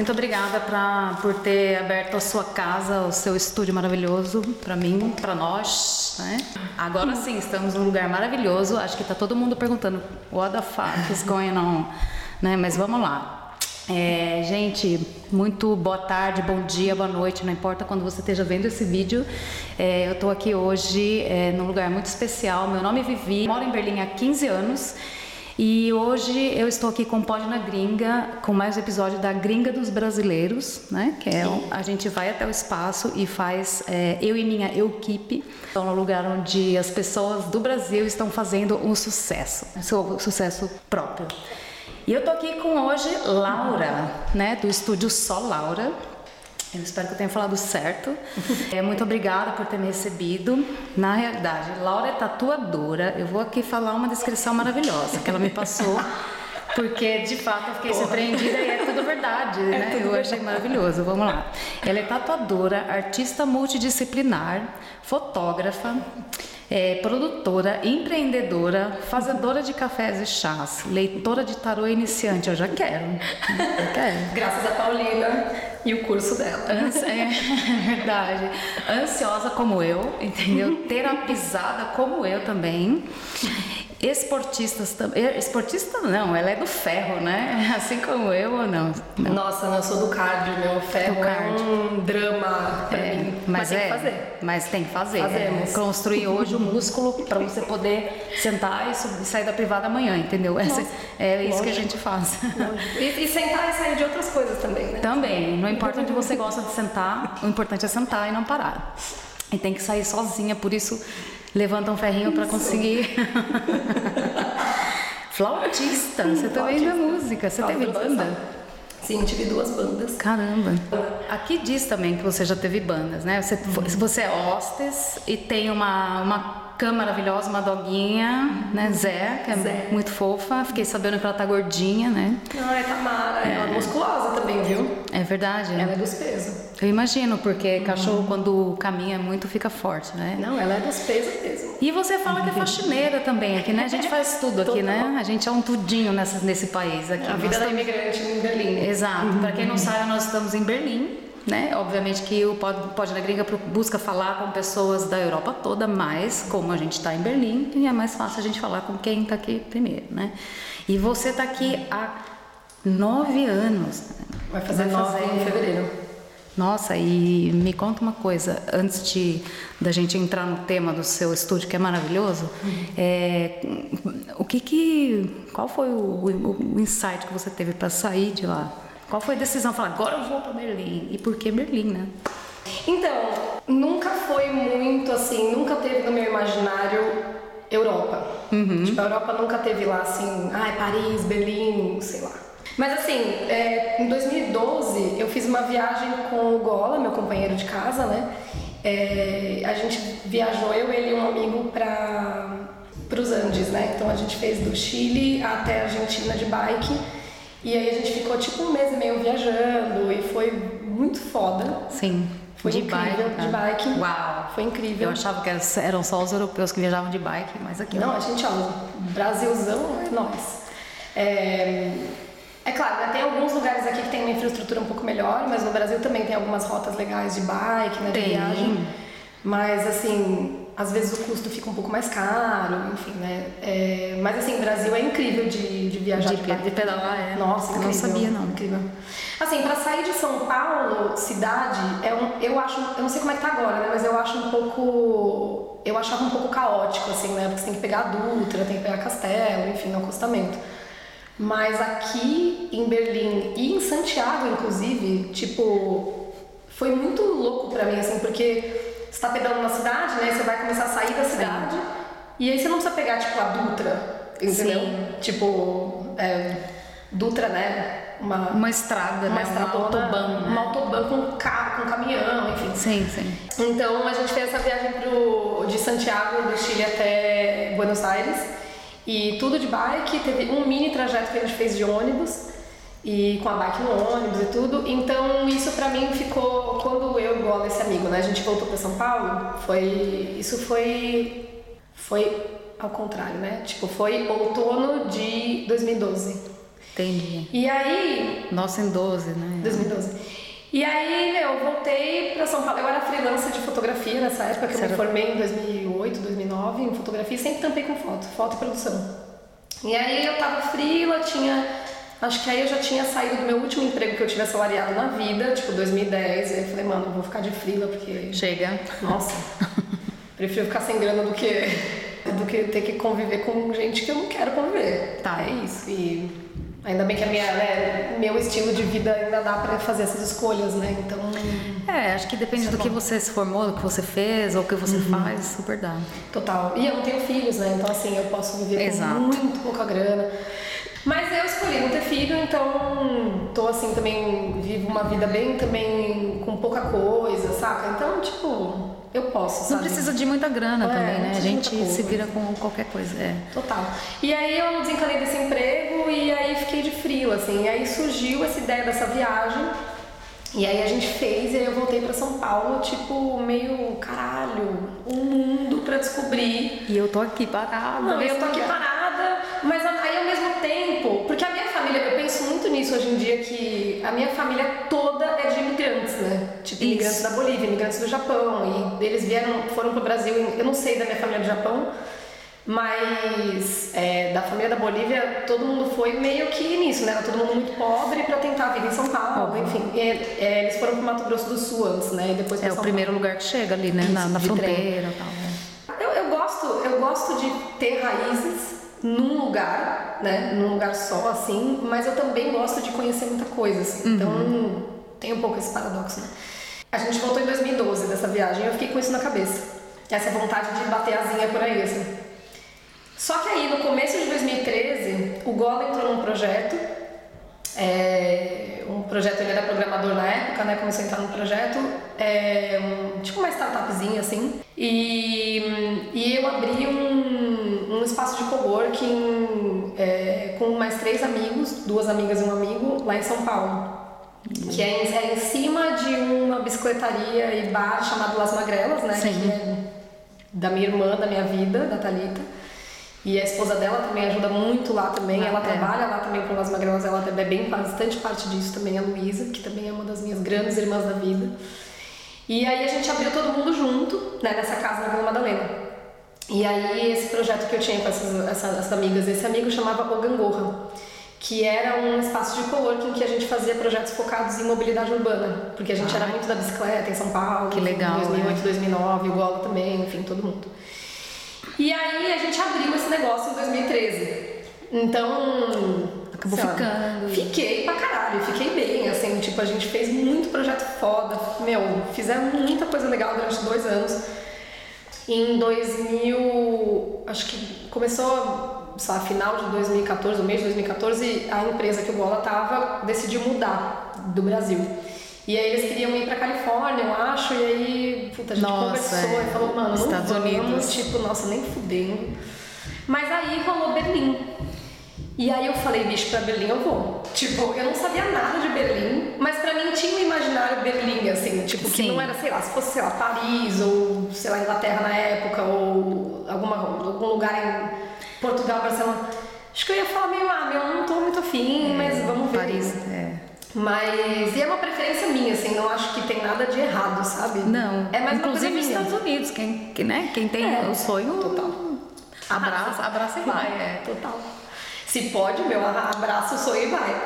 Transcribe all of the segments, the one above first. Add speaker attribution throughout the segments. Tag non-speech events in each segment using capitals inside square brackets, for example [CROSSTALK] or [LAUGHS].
Speaker 1: muito obrigada pra, por ter aberto a sua casa, o seu estúdio maravilhoso para mim, para nós, né? Agora sim, estamos num lugar maravilhoso. Acho que tá todo mundo perguntando what the fuck is going on, né? Mas vamos lá. É, gente, muito boa tarde, bom dia, boa noite, não importa quando você esteja vendo esse vídeo. É, eu estou aqui hoje é, num lugar muito especial. Meu nome é Vivi, moro em Berlim há 15 anos. E hoje eu estou aqui com o na Gringa, com mais um episódio da Gringa dos Brasileiros, né? Que é a gente vai até o espaço e faz é, eu e minha equipe. Então, no lugar onde as pessoas do Brasil estão fazendo um sucesso, seu sucesso próprio. E eu tô aqui com hoje Laura, né, do estúdio Só Laura. Eu espero que eu tenha falado certo. [LAUGHS] É, muito obrigada por ter me recebido. Na realidade, Laura é tatuadora. Eu vou aqui falar uma descrição maravilhosa que ela me passou. [LAUGHS] Porque de fato eu fiquei Porra. surpreendida e é tudo verdade, [LAUGHS] é né? Tudo eu verdade. achei maravilhoso. Vamos lá. Ela é tatuadora, artista multidisciplinar, fotógrafa, é, produtora, empreendedora, fazedora de cafés e chás, leitora de tarô iniciante. Eu já quero. Eu
Speaker 2: quero. [LAUGHS] Graças a Paulina e o curso dela.
Speaker 1: Ansi é, [LAUGHS] é verdade. Ansiosa como eu, entendeu? [LAUGHS] Terapizada como eu também esportistas também. Esportista não, ela é do ferro, né? Assim como eu ou não? não.
Speaker 2: Nossa, eu sou do cardio, meu ferro é um drama pra é, mim.
Speaker 1: Mas, mas é, tem que fazer. Mas tem que fazer. Fazemos. É, construir hoje o músculo para você poder sentar e sair da privada amanhã, entendeu? Essa, é isso Lógico. que a gente faz.
Speaker 2: E, e, sentar e sair de outras coisas também, né?
Speaker 1: Também. Não importa onde você gosta de sentar, o importante é sentar e não parar. E tem que sair sozinha, por isso levanta um ferrinho para conseguir. [LAUGHS] Flautista, você também da música, você teve banda?
Speaker 2: Sim, tive duas bandas.
Speaker 1: Caramba. Aqui diz também que você já teve bandas, né? Você, uhum. você é hostes e tem uma, uma cã maravilhosa, uma doguinha, né? Zé, que é Zé. muito fofa. Fiquei sabendo que ela tá gordinha, né?
Speaker 2: Não, é Tamara. É. Ela é musculosa também, viu?
Speaker 1: É verdade.
Speaker 2: Ela é dos pesos.
Speaker 1: Eu imagino, porque cachorro, quando caminha muito, fica forte, né?
Speaker 2: Não, ela é dos pesos mesmo.
Speaker 1: E você fala que é faxineira também aqui, né? A gente faz tudo aqui, né? A gente é um tudinho nessa, nesse país aqui.
Speaker 2: A vida da imigrante em Berlim.
Speaker 1: Exato. Uhum. Para quem não sabe, nós estamos em Berlim né? Obviamente que o Pode na Gringa busca falar com pessoas da Europa toda, mas como a gente está em Berlim, é mais fácil a gente falar com quem está aqui primeiro, né? E você está aqui há nove anos.
Speaker 2: Vai fazer Vai nove fazer... em fevereiro.
Speaker 1: Nossa, e me conta uma coisa, antes de da gente entrar no tema do seu estúdio, que é maravilhoso, uhum. é, o que que, qual foi o, o, o insight que você teve para sair de lá? Qual foi a decisão? Falar, agora eu vou para Berlim. E por que Berlim, né?
Speaker 2: Então, nunca foi muito assim, nunca teve no meu imaginário Europa. Uhum. Tipo, a Europa nunca teve lá assim, ai, Paris, Berlim, sei lá. Mas assim, é, em 2012 eu fiz uma viagem com o Gola, meu companheiro de casa, né? É, a gente viajou, eu, ele e um amigo para os Andes, né? Então a gente fez do Chile até a Argentina de bike. E aí a gente ficou tipo um mês e meio viajando e foi muito foda.
Speaker 1: Sim.
Speaker 2: Foi
Speaker 1: de
Speaker 2: incrível,
Speaker 1: bike,
Speaker 2: de bike.
Speaker 1: Uau!
Speaker 2: Foi incrível.
Speaker 1: Eu achava que eram só os europeus que viajavam de bike, mas aqui
Speaker 2: não. Não, a gente, ó, Brasilzão é nós. É, é claro, né, tem alguns lugares aqui que tem uma infraestrutura um pouco melhor, mas no Brasil também tem algumas rotas legais de bike, né, de tem. viagem. Mas assim, às vezes o custo fica um pouco mais caro, enfim, né? É, mas assim, o Brasil é incrível de, de viajar
Speaker 1: de, de, de pedalar, é.
Speaker 2: Nossa,
Speaker 1: eu não sabia não.
Speaker 2: Incrível. Assim, para sair de São Paulo, cidade, é um, eu acho, eu não sei como é que tá agora, né? Mas eu acho um pouco, eu achava um pouco caótico, assim, né? Porque você tem que pegar a Dutra, tem que pegar Castelo, enfim, no acostamento. Mas aqui em Berlim e em Santiago, inclusive, tipo, foi muito louco para mim, assim, porque você tá pedalando na cidade, né? Você vai começar a sair da cidade. Sim. E aí você não precisa pegar, tipo, a Dutra, entendeu? Sim. Tipo, é, Dutra, né?
Speaker 1: Uma, uma estrada,
Speaker 2: uma
Speaker 1: né?
Speaker 2: Estrada, uma autobahn. Né? Uma autobahn com carro, com caminhão, enfim.
Speaker 1: Sim, sim.
Speaker 2: Então a gente fez essa viagem pro, de Santiago do Chile até Buenos Aires. E tudo de bike, teve um mini trajeto que a gente fez de ônibus e com a bike no ônibus e tudo. Então isso para mim ficou quando eu igual esse amigo, né? A gente voltou para São Paulo, foi isso foi foi ao contrário, né? Tipo, foi outono de 2012.
Speaker 1: Entendi.
Speaker 2: E aí.
Speaker 1: Nossa, em 12, né?
Speaker 2: 2012. E aí, meu, eu voltei pra São Paulo. Eu era freelancer de fotografia nessa época, que eu me formei em 2008, 2009 em fotografia sempre tampei com foto, foto e produção. E aí eu tava frila, tinha. Acho que aí eu já tinha saído do meu último emprego que eu tive assalariado na vida, tipo 2010. E aí eu falei, mano, eu vou ficar de frila porque.
Speaker 1: Chega.
Speaker 2: Nossa. [LAUGHS] prefiro ficar sem grana do que, do que ter que conviver com gente que eu não quero conviver.
Speaker 1: Tá.
Speaker 2: É isso. E Ainda bem que a minha, né, meu estilo de vida ainda dá para fazer essas escolhas, né? Então.
Speaker 1: É, acho que depende do é que você se formou, do que você fez ou o que você uhum. faz, super dá.
Speaker 2: Total. E eu não tenho filhos, né? Então, assim, eu posso viver Exato. com muito pouca grana. Mas eu escolhi não ter filho, então tô assim também, vivo uma vida bem também com pouca coisa, saca? Então, tipo, eu posso, sabe?
Speaker 1: Não precisa de muita grana é, também, né? A gente se vira com qualquer coisa, é.
Speaker 2: Total. E aí eu desencanei desse emprego e aí fiquei de frio, assim. E aí surgiu essa ideia dessa viagem. E aí a gente fez e aí eu voltei para São Paulo, tipo, meio, caralho, um mundo para descobrir.
Speaker 1: E eu tô aqui parada.
Speaker 2: Não, eu tô aqui parada, mas aí ao mesmo tempo, porque a minha família, eu nisso hoje em dia, que a minha família toda é de imigrantes, né? Tipo, Isso. imigrantes da Bolívia, imigrantes do Japão. E eles vieram, foram pro Brasil, eu não sei da minha família do Japão, mas é, da família da Bolívia, todo mundo foi meio que nisso, né? Era todo mundo muito pobre para tentar vir em São Paulo, uhum. enfim. E, é, eles foram pro Mato Grosso do Sul antes, né? E depois
Speaker 1: É
Speaker 2: São
Speaker 1: o primeiro
Speaker 2: Paulo.
Speaker 1: lugar que chega ali, né? Isso, na, na fronteira e tal. Né?
Speaker 2: Eu, eu, gosto, eu gosto de ter raízes num lugar, né? Num lugar só, assim, mas eu também gosto de conhecer muita coisa, assim. Uhum. Então tem um pouco esse paradoxo, né? A gente voltou em 2012 dessa viagem e eu fiquei com isso na cabeça. Essa vontade de bater asinha por aí, assim. Só que aí, no começo de 2013, o Gola entrou num projeto. É, um projeto, ele era programador na época, né? Começou a entrar no projeto, é, um, tipo uma startupzinha assim. E, e eu abri um, um espaço de coworking é, com mais três amigos, duas amigas e um amigo, lá em São Paulo. Que é em, é em cima de uma bicicletaria e bar chamado Las Magrelas, né?
Speaker 1: Sim.
Speaker 2: Que é da minha irmã, da minha vida, da Thalita. E a esposa dela também ajuda muito lá também. Ah, ela é. trabalha lá também com Las Magrelas, ela é bem bastante parte disso também, a Luísa, que também é uma das minhas grandes irmãs da vida. E aí a gente abriu todo mundo junto, né, nessa casa na Vila Madalena. E aí esse projeto que eu tinha com essas, essas, essas amigas, esse amigo chamava O Gangorra, que era um espaço de coworking que a gente fazia projetos focados em mobilidade urbana, porque a gente ah. era muito da bicicleta em São Paulo,
Speaker 1: que legal,
Speaker 2: em 2008, né? 2009, o Gola também, enfim, todo mundo. E aí a gente abriu esse negócio em 2013. Então,
Speaker 1: Acabou ficando.
Speaker 2: Fiquei pra caralho, fiquei bem, assim, tipo, a gente fez muito projeto foda, meu, fizemos muita coisa legal durante dois anos. Em 2000, acho que começou, sei lá, final de 2014, no mês de 2014, a empresa que o Bola tava decidiu mudar do Brasil. E aí eles queriam ir pra Califórnia, eu acho, e aí, puta, a gente nossa, conversou é. e falou, mano, Estados vamos, Unidos. tipo, nossa, nem fudendo. Mas aí rolou Berlim. E aí eu falei, bicho, pra Berlim eu vou. Tipo, eu não sabia nada de Berlim, mas pra mim Tipo, que Sim. não era, sei lá, se fosse, sei lá, Paris, ou, sei lá, Inglaterra na época, ou alguma, algum lugar em Portugal, Barcelona. Acho que eu ia falar meio, ah, meu, não tô muito afim, é, mas vamos ver.
Speaker 1: Paris, é.
Speaker 2: Mas e é uma preferência minha, assim, não acho que tem nada de errado, sabe?
Speaker 1: Não. É mais Inclusive nos Estados Unidos, quem, né, quem tem é, o sonho.
Speaker 2: Total.
Speaker 1: Abraça, abraça e vai.
Speaker 2: É, total. Se pode, meu, abraça o sonho e vai.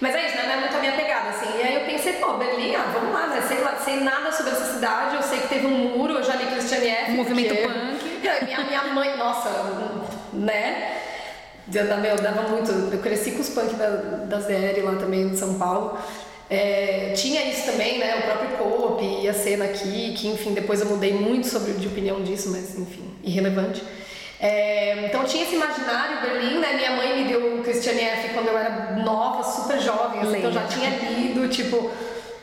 Speaker 2: Mas é isso, né? Não é muito a minha pegada, assim. E aí eu pensei, pô, Berlim, ah, vamos lá, né? Sei, lá, sei nada sobre essa cidade, eu sei que teve um muro, eu já li Christiane F.
Speaker 1: Um movimento punk. [LAUGHS]
Speaker 2: Minha, minha mãe, nossa, né? Meu, dava muito. Eu cresci com os punk da, da ZR lá também de São Paulo. É, tinha isso também, né? O próprio Coop e a cena aqui, que enfim, depois eu mudei muito sobre de opinião disso, mas enfim, irrelevante. É, então tinha esse imaginário Berlim, né? Minha mãe me deu o Christiane F quando eu era nova, super jovem, assim, então eu já tinha lido, tipo,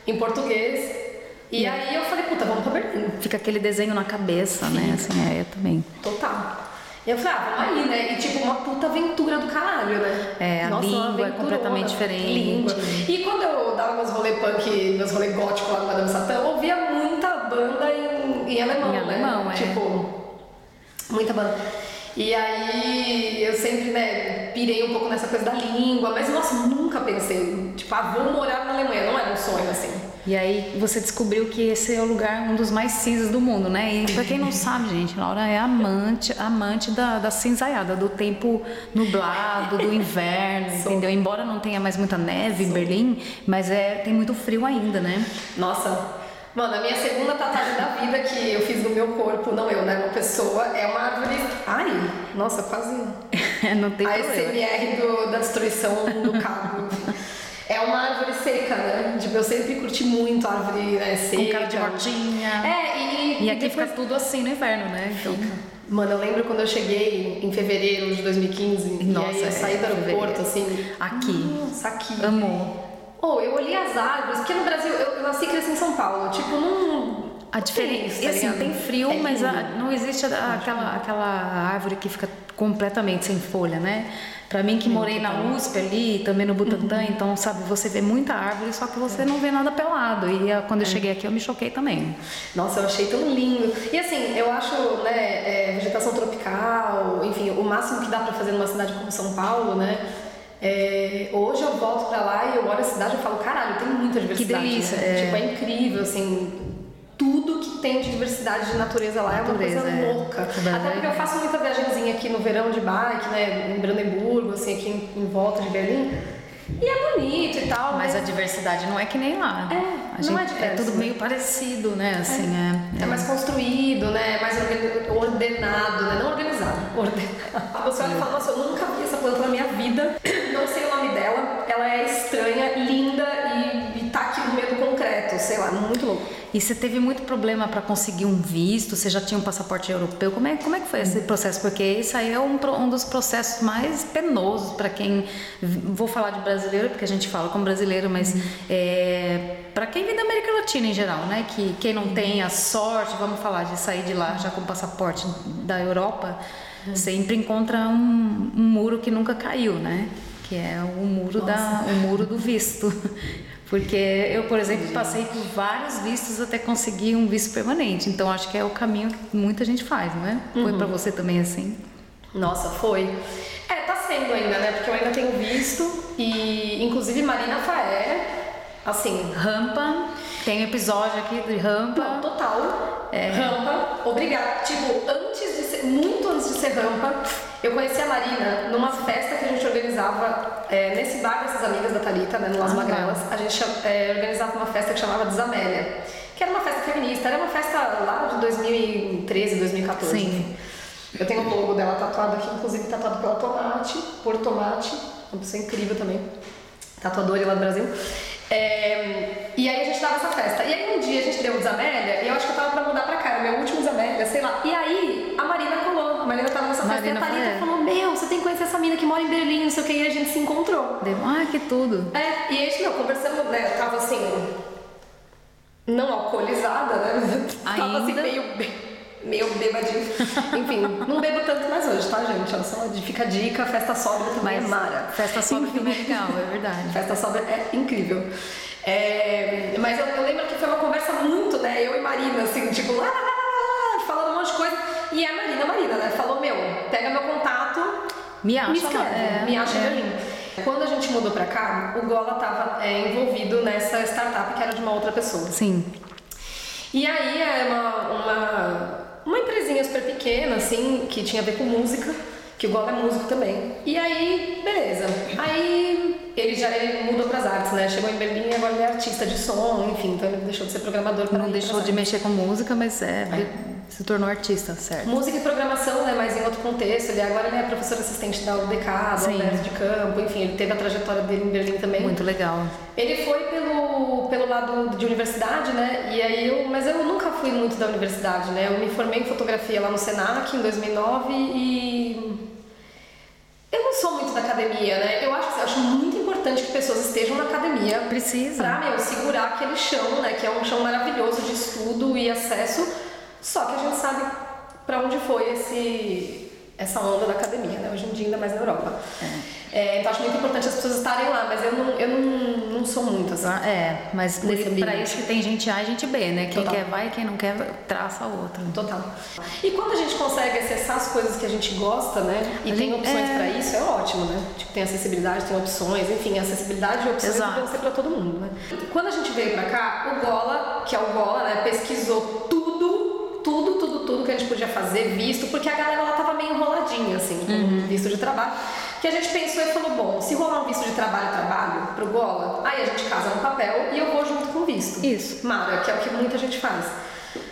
Speaker 2: em português. E aí eu falei, puta, vamos pra Berlim.
Speaker 1: Fica aquele desenho na cabeça, Fica. né? Assim, é, eu também.
Speaker 2: Total. E eu falei, ah, vamos aí, né? E tipo, uma puta aventura do caralho, né?
Speaker 1: É, a Nossa, língua é completamente diferente. Língua.
Speaker 2: E quando eu dava meus rolê punk, meus rolê gótico lá no Madame Satã, eu ouvia muita banda em, em alemão,
Speaker 1: em
Speaker 2: né?
Speaker 1: alemão, é.
Speaker 2: Tipo, muita banda. E aí eu sempre, né, pirei um pouco nessa coisa da língua, mas nossa, nunca pensei, tipo, ah, vou morar na Alemanha, não era um sonho assim.
Speaker 1: E aí você descobriu que esse é o lugar, um dos mais cinzas do mundo, né? E pra quem não sabe, gente, Laura é amante, amante da, da cinzaiada, do tempo nublado, do inverno, [LAUGHS] entendeu? Embora não tenha mais muita neve em Berlim, mas é, tem muito frio ainda, né?
Speaker 2: Nossa, Mano, a minha segunda tatuagem da vida que eu fiz no meu corpo, não eu, né? Uma pessoa, é uma árvore. Ai, nossa, quase. [LAUGHS]
Speaker 1: não tem
Speaker 2: a. SMR do, da destruição do cabo. É uma árvore seca, né? Tipo, eu sempre curti muito árvore né, seca.
Speaker 1: Com cara de.
Speaker 2: É, e.
Speaker 1: E aqui
Speaker 2: depois...
Speaker 1: fica tudo assim no inverno, né? Então.
Speaker 2: Mano, eu lembro quando eu cheguei em fevereiro de 2015.
Speaker 1: Nossa,
Speaker 2: e aí eu
Speaker 1: é,
Speaker 2: saí do aeroporto,
Speaker 1: fevereiro.
Speaker 2: assim.
Speaker 1: Aqui.
Speaker 2: Nossa, aqui.
Speaker 1: Amor.
Speaker 2: Oh, eu olhei as árvores, porque no Brasil, eu, eu nasci e cresci em São Paulo. Tipo, não.
Speaker 1: A diferença,
Speaker 2: tá
Speaker 1: assim, tem frio,
Speaker 2: É
Speaker 1: mas a- não existe a- aquela, aquela árvore que fica completamente sem folha, né? Pra mim que morei na USP ali, também no Butantã,
Speaker 2: Uhum.
Speaker 1: então, sabe, você vê muita árvore, só que você não vê nada pelado. E
Speaker 2: É.
Speaker 1: quando eu cheguei aqui, eu me choquei também.
Speaker 2: Nossa, eu achei tão lindo. E assim, eu acho, né, é, vegetação tropical, enfim, o máximo que dá pra fazer numa cidade como São Paulo, né? É, hoje eu volto pra lá e eu olho a cidade e falo, caralho, tem muita diversidade.
Speaker 1: delícia,
Speaker 2: né?
Speaker 1: é.
Speaker 2: Tipo, é incrível, assim. Tudo que tem de diversidade de natureza lá é uma
Speaker 1: Natureza,
Speaker 2: coisa
Speaker 1: é.
Speaker 2: louca. Até porque eu faço muita viagemzinha aqui no verão de bike, né? Em Brandemburgo, assim, aqui em, em volta de Berlim. E é bonito e tal,
Speaker 1: Mas
Speaker 2: mas,
Speaker 1: a diversidade não é que nem lá.
Speaker 2: É,
Speaker 1: a
Speaker 2: não
Speaker 1: gente,
Speaker 2: é diverso,
Speaker 1: tudo
Speaker 2: né?
Speaker 1: meio parecido, né? Assim, é.
Speaker 2: É mais construído, né? Mais organi- ordenado, né? Não organizado, ordenado. Você olha e fala, nossa, eu nunca vi essa planta na minha vida, nome dela, ela é estranha, linda e, e tá aqui no meio do concreto, sei lá, muito louco.
Speaker 1: E você teve muito problema para conseguir um visto? Você já tinha um passaporte europeu? Como é, como é que foi esse processo? Porque isso aí é um, um dos processos mais penosos para quem. Vou falar de brasileiro, porque a gente fala como brasileiro, mas é, para quem vem da América Latina em geral, né? Que quem não tem a sorte, vamos falar, de sair de lá já com passaporte da Europa, sempre encontra um, um muro que nunca caiu, né? Que é o muro, da, o muro do visto. [LAUGHS] Porque eu, por exemplo, passei por vários vistos até conseguir um visto permanente. Então acho que é o caminho que muita gente faz, não é? Foi pra você também assim?
Speaker 2: Nossa, foi. É, tá sendo ainda, né? Porque eu ainda tenho visto e, inclusive, Marina Faé, assim,
Speaker 1: Rampa, tem episódio aqui de rampa.
Speaker 2: Não, total.
Speaker 1: É.
Speaker 2: Rampa, obrigada. Tipo, antes de ser, muito antes de ser rampa, eu conheci a Marina numa festa que a gente organizava é, nesse bar dessas amigas da Thalita, né, no Las
Speaker 1: Ah,
Speaker 2: Magrelas. A gente é, organizava uma festa que chamava Desamélia, que era uma festa feminista, era uma festa lá de 2013, 2014.
Speaker 1: Sim.
Speaker 2: Eu tenho o logo dela tatuado aqui, inclusive tatuado pela Tomate, por Tomate, uma pessoa incrível também, tatuadora lá do Brasil. É, e aí a gente dava essa festa. E aí um dia a gente deu o Desamélia, e eu acho que eu tava pra mudar pra cá, era meu último Desamélia, sei lá. E aí a Marina colou, a Marina tava nessa festa
Speaker 1: Marina
Speaker 2: e a Thalita falou: Meu, você tem que conhecer essa mina que mora em Berlim, não sei o que, e a gente se encontrou.
Speaker 1: Deu, ah, que tudo.
Speaker 2: É, e aí, meu, conversando, né, eu tava assim, não alcoolizada, né? [LAUGHS] Tava assim,
Speaker 1: Ainda?
Speaker 2: meio, meio bêbadinho. [LAUGHS] Enfim, não bebo tanto mais hoje, tá, gente? Só, fica a dica, festa sóbria também
Speaker 1: Mas
Speaker 2: é mara.
Speaker 1: festa
Speaker 2: Enfim.
Speaker 1: também é legal, é verdade. [LAUGHS]
Speaker 2: Festa sóbria é incrível. É, mas eu, eu lembro que foi uma conversa muito, né? Eu e Marina, assim, tipo, lá, lá, lá, lá, falando um monte de coisa. E a Marina, Marina, né? Falou, meu, pega meu contato,
Speaker 1: Me acha
Speaker 2: me escreve,
Speaker 1: é,
Speaker 2: me acha
Speaker 1: é.
Speaker 2: Berlim. Quando a gente mudou pra cá, o Gola tava é, envolvido nessa startup que era de uma outra pessoa.
Speaker 1: Sim.
Speaker 2: E aí é uma, uma, uma empresinha super pequena, assim, que tinha a ver com música, que o Gola é músico também. E aí, beleza. Aí ele já ele mudou pras artes, né? Chegou em Berlim e agora ele é artista de som, enfim, então ele deixou de ser programador para
Speaker 1: Não deixou de mexer com música, mas é, se tornou artista, certo?
Speaker 2: Música e programação, né, mas em outro contexto. Ele agora ele é professor assistente da UDK,
Speaker 1: Sim.
Speaker 2: Alberto de Campo, enfim, ele teve a trajetória dele em Berlim também.
Speaker 1: Muito legal.
Speaker 2: Ele foi pelo, pelo lado de universidade, né? E aí eu, mas eu nunca fui muito da universidade, né? Eu me formei em fotografia lá no Senac em 2009 e eu não sou muito da academia, né? Eu acho, eu acho muito importante que pessoas estejam na academia
Speaker 1: Precisa.
Speaker 2: pra, meu, segurar aquele chão, né? Que é um chão maravilhoso de estudo e acesso. Só que a gente sabe pra onde foi esse essa onda da academia, né? Hoje em dia ainda mais na Europa. É. É, então acho muito importante as pessoas estarem lá, mas eu não, eu não, não sou muito assim.
Speaker 1: Ah, é, mas para isso que tem gente A e gente B, né? Quem Total. quer vai, quem não quer traça outro.
Speaker 2: Total. E quando a gente consegue acessar as coisas que a gente gosta, né? E a tem gente, opções é... para isso, é ótimo, né? Tipo, tem acessibilidade, tem opções, enfim, acessibilidade e opções devem ser para todo mundo, né? Quando a gente veio para cá, o Gola, que é o Gola, né, pesquisou tudo, que a gente podia fazer, visto, porque a galera lá tava meio enroladinha, assim, com uhum. visto de trabalho que a gente pensou e falou, bom, se rolar um visto de trabalho, trabalho pro Gola, aí a gente casa no papel e eu vou junto com o visto.
Speaker 1: Isso.
Speaker 2: Mara, que é o que muita gente faz.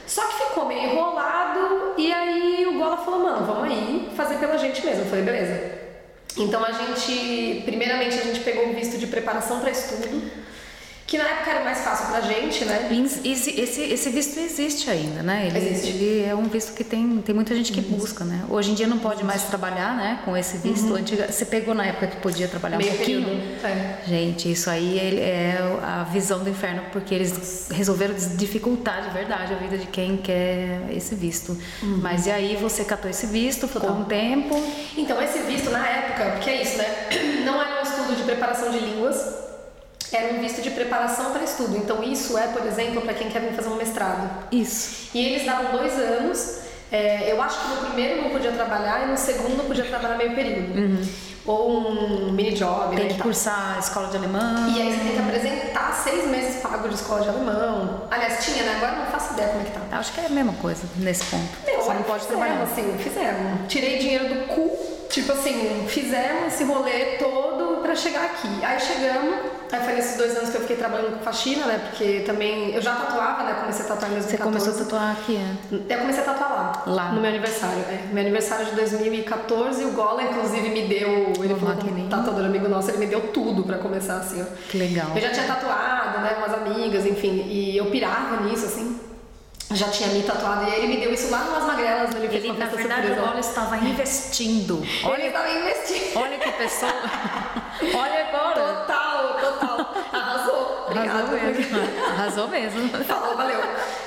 Speaker 2: Só que ficou meio enrolado e aí o Gola falou, mano, vamos aí fazer pela gente mesmo. Eu falei, beleza. Então a gente, primeiramente a gente pegou o visto de preparação para estudo que na época era mais fácil pra gente, né?
Speaker 1: Esse, esse, esse visto existe ainda, né?
Speaker 2: Ele, existe.
Speaker 1: ele é um visto que tem, tem muita gente que busca, né? Hoje em dia não pode mais trabalhar, né? Com esse visto. Uhum. Antiga, você pegou na época que podia trabalhar
Speaker 2: Meio
Speaker 1: um pouquinho?
Speaker 2: É.
Speaker 1: Gente, isso aí é a visão do inferno, porque eles resolveram dificultar de verdade a vida de quem quer esse visto. Uhum. Mas e aí você catou esse visto, ficou Total. um tempo.
Speaker 2: Então, esse visto na época, porque é isso, né? [CLEARS THROAT] Não era um estudo de preparação de línguas era um visto de preparação para estudo. Então, isso é, por exemplo, para quem quer vir fazer um mestrado.
Speaker 1: Isso.
Speaker 2: E eles davam dois anos. É, eu acho que no primeiro não podia trabalhar e no segundo podia trabalhar meio período.
Speaker 1: Uhum.
Speaker 2: Ou um mini job.
Speaker 1: Tem né, que cursar escola de alemão.
Speaker 2: E aí você tem que apresentar seis meses pago de escola de alemão. Aliás, tinha, né? Agora não faço ideia como é que tá.
Speaker 1: Acho que é a mesma coisa nesse ponto.
Speaker 2: Meu, Só não pode fizemos, trabalhar. assim, fizemos. Tirei dinheiro do cu. Tipo assim, fizemos esse rolê todo para chegar aqui. Aí chegamos Aí foi nesses dois anos que eu fiquei trabalhando com faxina, né? Porque também eu já tatuava, né? Comecei a tatuar em 2014.
Speaker 1: Você começou a tatuar aqui, é?
Speaker 2: Eu comecei a tatuar lá.
Speaker 1: Lá.
Speaker 2: No meu aniversário, é. Meu aniversário de 2014, o Gola, inclusive, me deu. Ele falou um tatuador amigo nosso, ele me deu tudo pra começar assim, ó.
Speaker 1: Que legal.
Speaker 2: Eu já tinha tatuado, né? Umas amigas, enfim. E eu pirava nisso, assim já tinha me tatuado e ele me deu isso lá nas magrelas.
Speaker 1: Ele, ele na verdade, surpresa. o Gola estava investindo.
Speaker 2: Olha, ele estava investindo.
Speaker 1: Olha que pessoa. [LAUGHS] olha agora.
Speaker 2: Total, total. Arrasou. Obrigada.
Speaker 1: Arrasou mesmo. Arrasou mesmo.
Speaker 2: Falou, valeu.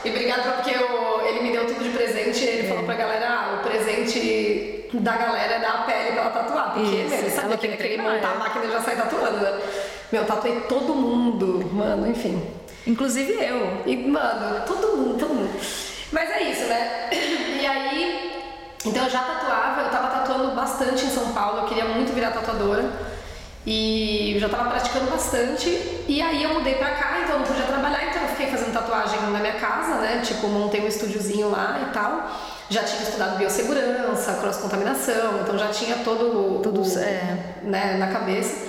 Speaker 2: E obrigado porque eu, ele me deu tudo de presente. Ele é. falou pra galera: ah, o presente da galera é dar a pele pra ela tatuar. Porque Isso, ele sabia que ele montar a máquina e já sair tatuando, né? Meu, tatuei todo mundo, mano, enfim.
Speaker 1: Inclusive eu.
Speaker 2: E, mano, todo mundo, todo mundo. Mas é isso, né? [COUGHS] E aí, então eu já tatuava, eu tava tatuando bastante em São Paulo, eu queria muito virar tatuadora. E eu já tava praticando bastante. E aí eu mudei pra cá, então eu não podia trabalhar, então eu fiquei fazendo tatuagem na minha casa, né? Tipo, montei um estúdiozinho lá e tal. Já tinha estudado biossegurança, cross-contaminação, então já tinha todo
Speaker 1: Tudo
Speaker 2: o,
Speaker 1: é.
Speaker 2: né, na cabeça,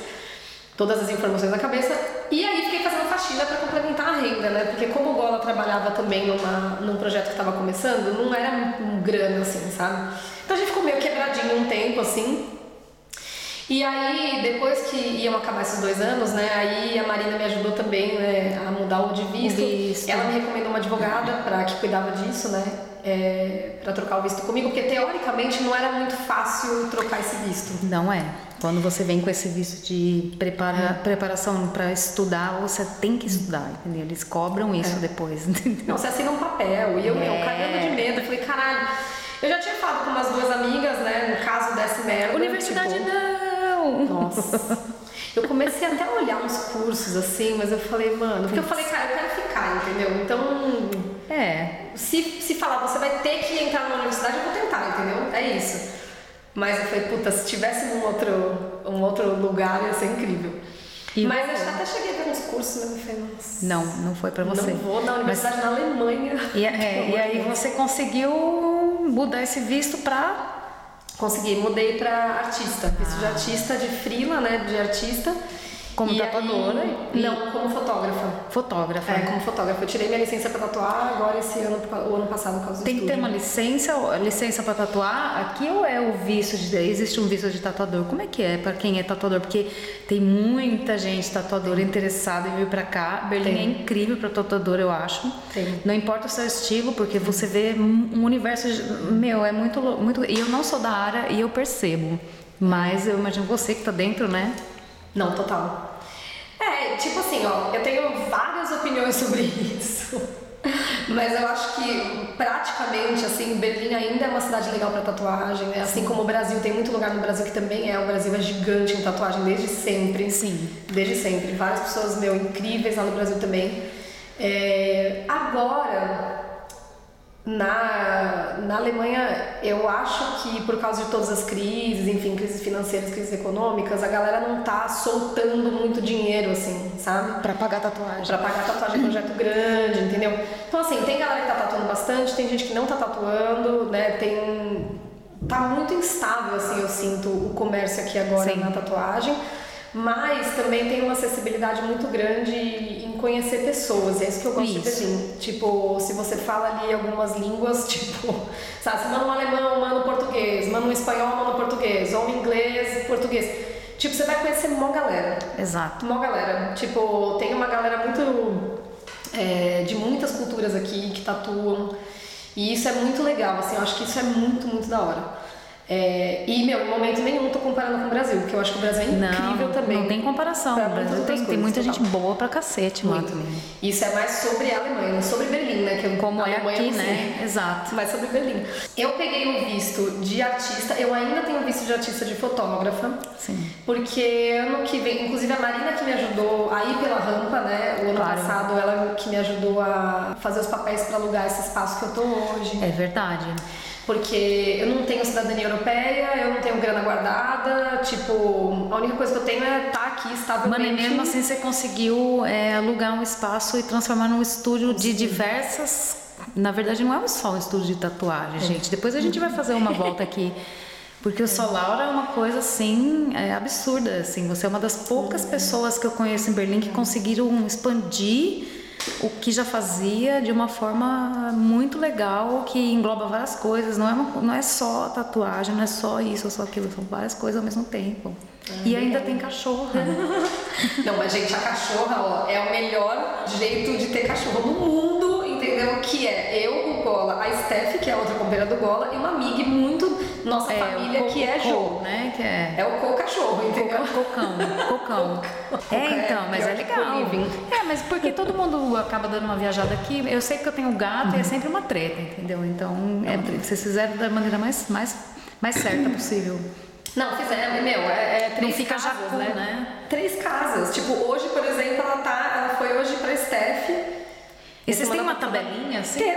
Speaker 2: todas as informações na cabeça. E aí fiquei fazendo faxina para complementar a renda, né? Porque como o Gola trabalhava também numa, num projeto que estava começando, não era um grana assim, sabe? Então a gente ficou meio quebradinho um tempo assim. E aí, depois que iam acabar esses dois anos, né? Aí a Marina me ajudou também né, a mudar o de visto.
Speaker 1: visto.
Speaker 2: Ela me recomendou uma advogada para que cuidava disso, né? É, para trocar o visto comigo, porque teoricamente não era muito fácil trocar esse visto.
Speaker 1: Não é. Quando você vem com esse visto de prepara, é. preparação para estudar, você tem que estudar, entendeu? Eles cobram isso é. depois, [LAUGHS] entendeu?
Speaker 2: Não, você assina um papel. E eu, é. eu cagando de medo, falei, caralho. Eu já tinha falado com umas duas amigas, né, no caso dessa merda.
Speaker 1: Universidade
Speaker 2: tipo,
Speaker 1: não!
Speaker 2: Nossa. Eu comecei até a olhar uns cursos assim, mas eu falei, mano, porque eu falei, cara, eu quero ficar, entendeu? Então,
Speaker 1: é.
Speaker 2: Se, se falar, você vai ter que entrar na universidade, eu vou tentar, entendeu? É isso. Mas eu falei, puta, se tivesse um outro, um outro lugar ia ser incrível. E mas eu até cheguei a ver uns cursos, mas eu falei, nossa.
Speaker 1: Não, não foi para você.
Speaker 2: Não vou na universidade mas, na Alemanha.
Speaker 1: E, é, e aí você conseguiu mudar esse visto para
Speaker 2: Consegui, mudei para artista, visto de artista, de frila, né, de artista.
Speaker 1: Como e tatuadora? Aí.
Speaker 2: Não, como fotógrafa.
Speaker 1: Fotógrafa.
Speaker 2: É, como fotógrafa. Eu tirei minha licença para tatuar agora esse ano, o ano passado, por causa do
Speaker 1: Tem que ter uma licença, licença para tatuar aqui ou é o visto de. Existe um visto de tatuador? Como é que é para quem é tatuador? Porque tem muita gente tatuadora interessada em vir para cá. Berlim tem. é incrível para tatuador, eu acho.
Speaker 2: Tem.
Speaker 1: Não importa o seu estilo, porque você vê um universo. Meu, é muito. muito e eu não sou da área e eu percebo. Mas eu imagino você que está dentro, né?
Speaker 2: Não, total. É, tipo assim, ó, eu tenho várias opiniões [LAUGHS] sobre isso. Mas eu acho que praticamente, assim, Berlim ainda é uma cidade legal para tatuagem, né? Assim como o Brasil, tem muito lugar no Brasil que também é. O Brasil é gigante em tatuagem desde sempre.
Speaker 1: Sim.
Speaker 2: Desde sempre. Várias pessoas, meu, incríveis lá no Brasil também. É, agora, na, na Alemanha, eu acho que por causa de todas as crises, enfim, crises financeiras, crises econômicas, a galera não tá soltando muito dinheiro, assim, sabe?
Speaker 1: Pra pagar tatuagem.
Speaker 2: Pra pagar tatuagem é projeto grande, entendeu? Então, assim, tem galera que tá tatuando bastante, tem gente que não tá tatuando, né? Tem. Tá muito instável, assim, eu sinto o comércio aqui agora
Speaker 1: Sim.
Speaker 2: na tatuagem. Mas também tem uma acessibilidade muito grande em conhecer pessoas, é isso que eu gosto de
Speaker 1: Isso.
Speaker 2: Berlim. Tipo, se você fala ali algumas línguas, [LAUGHS] tipo, sabe, você manda um alemão, manda um português, manda um espanhol, manda um português, ou um inglês, português. Tipo, você vai conhecer mó galera.
Speaker 1: Exato.
Speaker 2: Mó galera. Tipo, tem uma galera muito. é, de muitas culturas aqui que tatuam. E isso é muito legal, assim, eu acho que isso é muito, muito da hora. É, e, meu, em momento nenhum tô comparando com o Brasil, porque eu acho que o Brasil é incrível
Speaker 1: não,
Speaker 2: também.
Speaker 1: Não tem comparação.
Speaker 2: pra
Speaker 1: O Brasil tem,
Speaker 2: outras
Speaker 1: tem muita
Speaker 2: coisas,
Speaker 1: gente
Speaker 2: total.
Speaker 1: boa pra cacete lá
Speaker 2: Muito.
Speaker 1: também.
Speaker 2: Isso é mais sobre a Alemanha, não sobre Berlim, né? Que eu-
Speaker 1: Como
Speaker 2: a
Speaker 1: é aqui, né? Exato.
Speaker 2: Mais sobre Berlim. Eu peguei o visto de artista, eu ainda tenho visto de artista de fotógrafa.
Speaker 1: Sim.
Speaker 2: Porque ano que vem, inclusive a Marina que me ajudou a ir pela rampa, né? O ano
Speaker 1: Claro.
Speaker 2: passado, ela que me ajudou a fazer os papéis para alugar esse espaço que eu tô hoje.
Speaker 1: É verdade.
Speaker 2: Porque eu não tenho cidadania europeia, eu não tenho grana guardada, tipo, a única coisa que eu tenho é estar aqui
Speaker 1: Mano, e
Speaker 2: estavelmente.
Speaker 1: mesmo assim você conseguiu é, alugar um espaço e transformar num estúdio de diversas. Na verdade, não é só um estúdio de tatuagem, gente. Depois a gente vai fazer uma volta aqui. [LAUGHS] Porque o Solaura é uma coisa assim é, absurda. Assim. Você é uma das poucas pessoas que eu conheço em Berlim que conseguiram expandir o que já fazia de uma forma muito legal, que engloba várias coisas. Não é, uma- não é só tatuagem, não é só isso ou só aquilo, são várias coisas ao mesmo tempo. E ainda tem cachorro. [LAUGHS]
Speaker 2: Não, mas gente, a cachorra, ó, é o melhor jeito de ter cachorro no mundo, entendeu? Que é eu, Gola, a Steph, que é a outra companheira do Gola, e uma amiga muito nossa família,
Speaker 1: o co-
Speaker 2: que é
Speaker 1: co-
Speaker 2: Jo.
Speaker 1: né? Que é.
Speaker 2: É o co-cachorro, entendeu?
Speaker 1: Co- Cocão, cocão. [LAUGHS] É,
Speaker 2: é
Speaker 1: então, mas é
Speaker 2: que
Speaker 1: legal. É, mas porque todo mundo acaba dando uma viajada aqui. Eu sei que eu tenho gato e é sempre uma treta, entendeu? Então, é, vocês fizeram da maneira mais, mais, mais certa possível.
Speaker 2: Não, fizemos, meu, é, é três
Speaker 1: Não fica
Speaker 2: casas,
Speaker 1: jacu,
Speaker 2: né?
Speaker 1: né?
Speaker 2: Três casas. Tipo, hoje, por exemplo, ela tá. Ela foi hoje pra Steph.
Speaker 1: E vocês têm uma tabelinha assim?
Speaker 2: Tem.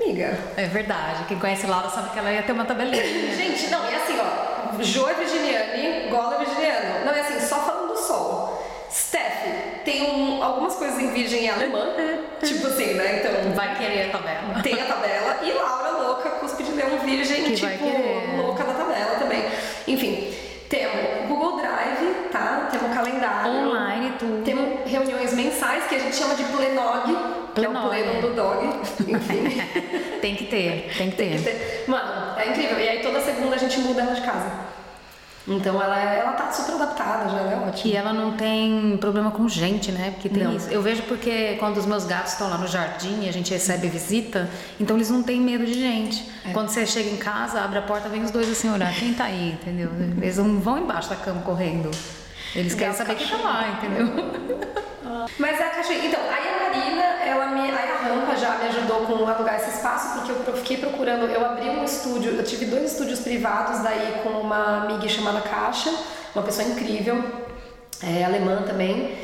Speaker 2: Amiga.
Speaker 1: É verdade. Quem conhece Laura sabe que ela ia ter uma tabelinha. [LAUGHS]
Speaker 2: Gente, não, e assim, ó. Jo é virginiane, Gola é virginiano. Não, é assim, só falando do sol. Steph tem um- algumas coisas em virgem e alemã. [LAUGHS] tipo assim, né? Então.
Speaker 1: Vai querer a tabela.
Speaker 2: Tem a tabela e Laura louca, cuspe de leão virgem,
Speaker 1: Que
Speaker 2: tipo, louca da tabela também. Enfim, temos Google Drive, tá? Temos calendário.
Speaker 1: Online, tudo.
Speaker 2: Temos reuniões mensais que a gente chama de plenog, que é o plenum do dog. Enfim. [LAUGHS]
Speaker 1: Tem que ter, tem que ter.
Speaker 2: Mano, é incrível. E aí toda segunda a gente muda ela de casa. Então ela, é- ela tá super adaptada já, é ótima.
Speaker 1: E ela não tem problema com gente, né? Porque tem
Speaker 2: Não.
Speaker 1: isso. Eu vejo porque quando os meus gatos estão lá no jardim e a gente recebe visita, então eles não têm medo de gente.
Speaker 2: É.
Speaker 1: Quando você chega em casa, abre a porta, vem os dois assim olhar, quem tá aí, entendeu? Eles não vão embaixo da cama correndo. Eles querem saber quem tá lá, entendeu? [LAUGHS]
Speaker 2: Mas a cachoeira. Então, aí a Marina, ela me. Aí a rampa já me ajudou com alugar esse espaço, porque eu fiquei procurando. Eu abri um estúdio, eu tive dois estúdios privados daí com uma amiga chamada Caixa, uma pessoa incrível, é, alemã também.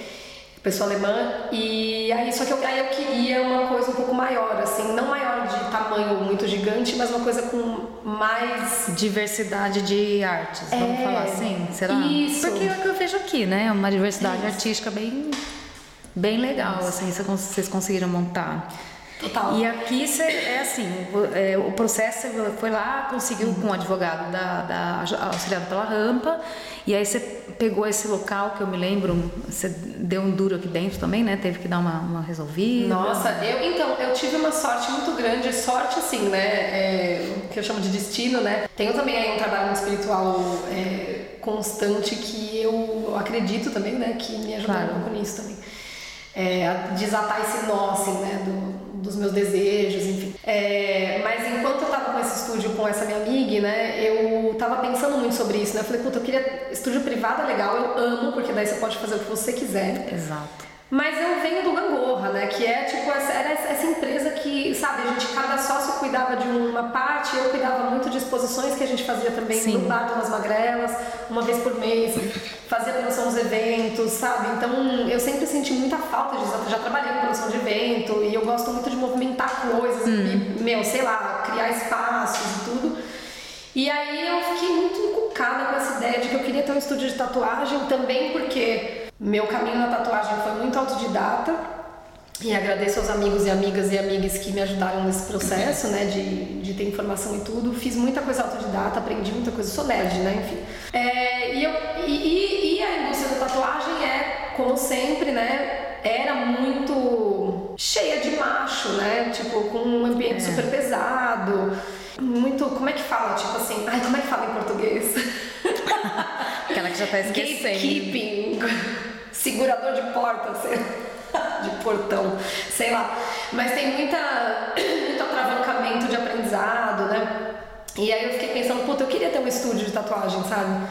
Speaker 2: Pessoa alemã, e aí só que eu, aí eu queria uma coisa um pouco maior, assim, não maior de tamanho muito gigante, mas uma coisa com mais
Speaker 1: Diversidade de artes, vamos
Speaker 2: É,
Speaker 1: falar assim? Será?
Speaker 2: isso.
Speaker 1: Porque é o que eu vejo aqui, né? Uma diversidade artística bem, bem legal, assim, vocês cons- vocês conseguiram montar.
Speaker 2: total.
Speaker 1: E aqui cê, é assim, o, é, o processo você foi lá, conseguiu com o advogado da, da auxiliado pela rampa, e aí você pegou esse local que eu me lembro, você deu um duro aqui dentro também, né? Teve que dar uma, uma resolvida.
Speaker 2: Nossa, eu então, eu tive uma sorte muito grande, sorte assim, né? É, que eu chamo de destino, né? Tenho também aí um trabalho espiritual é, constante que eu acredito também, né? Que me ajudou
Speaker 1: Claro.
Speaker 2: um pouco nisso também. É, desatar esse nó, assim, né? Do, dos meus desejos, enfim. É, mas enquanto eu tava com esse estúdio com essa minha amiga, né? Eu tava pensando muito sobre isso, né? Eu falei, puta, eu queria. Estúdio privado é legal, eu amo, porque daí você pode fazer o que você quiser.
Speaker 1: Exato.
Speaker 2: Mas eu venho do Gangorra, né? Que é tipo essa, era essa empresa que, sabe, a gente, cada sócio cuidava de uma parte, eu cuidava muito de exposições que a gente fazia também Sim. no Bar das Magrelas, uma vez por mês, fazia promoção dos eventos, sabe? Então eu sempre senti muita falta disso. Eu já trabalhei com promoção de evento e eu gosto muito de movimentar coisas hum. e, meu, sei lá, criar espaços e tudo. E aí eu fiquei muito encucada com essa ideia de que eu queria ter um estúdio de tatuagem também porque meu caminho na tatuagem foi muito autodidata e agradeço aos amigos e amigas e amigas que me ajudaram nesse processo, né, de, de ter informação e tudo. Fiz muita coisa autodidata, aprendi muita coisa, sou nerd, né, enfim. É, e, eu, e, e a indústria da tatuagem é, como sempre, né, era muito cheia de macho, né, tipo, com um ambiente é. super pesado muito. Como é que fala? Tipo assim. Ai, como é que fala em português? [LAUGHS]
Speaker 1: Aquela que já tá esquecendo.
Speaker 2: Gatekeeping. Segurador de porta, sei [LAUGHS] de portão, sei lá. Mas tem muita, [COUGHS] muito atravancamento de aprendizado, né? E aí eu fiquei pensando, puta, eu queria ter um estúdio de tatuagem, sabe?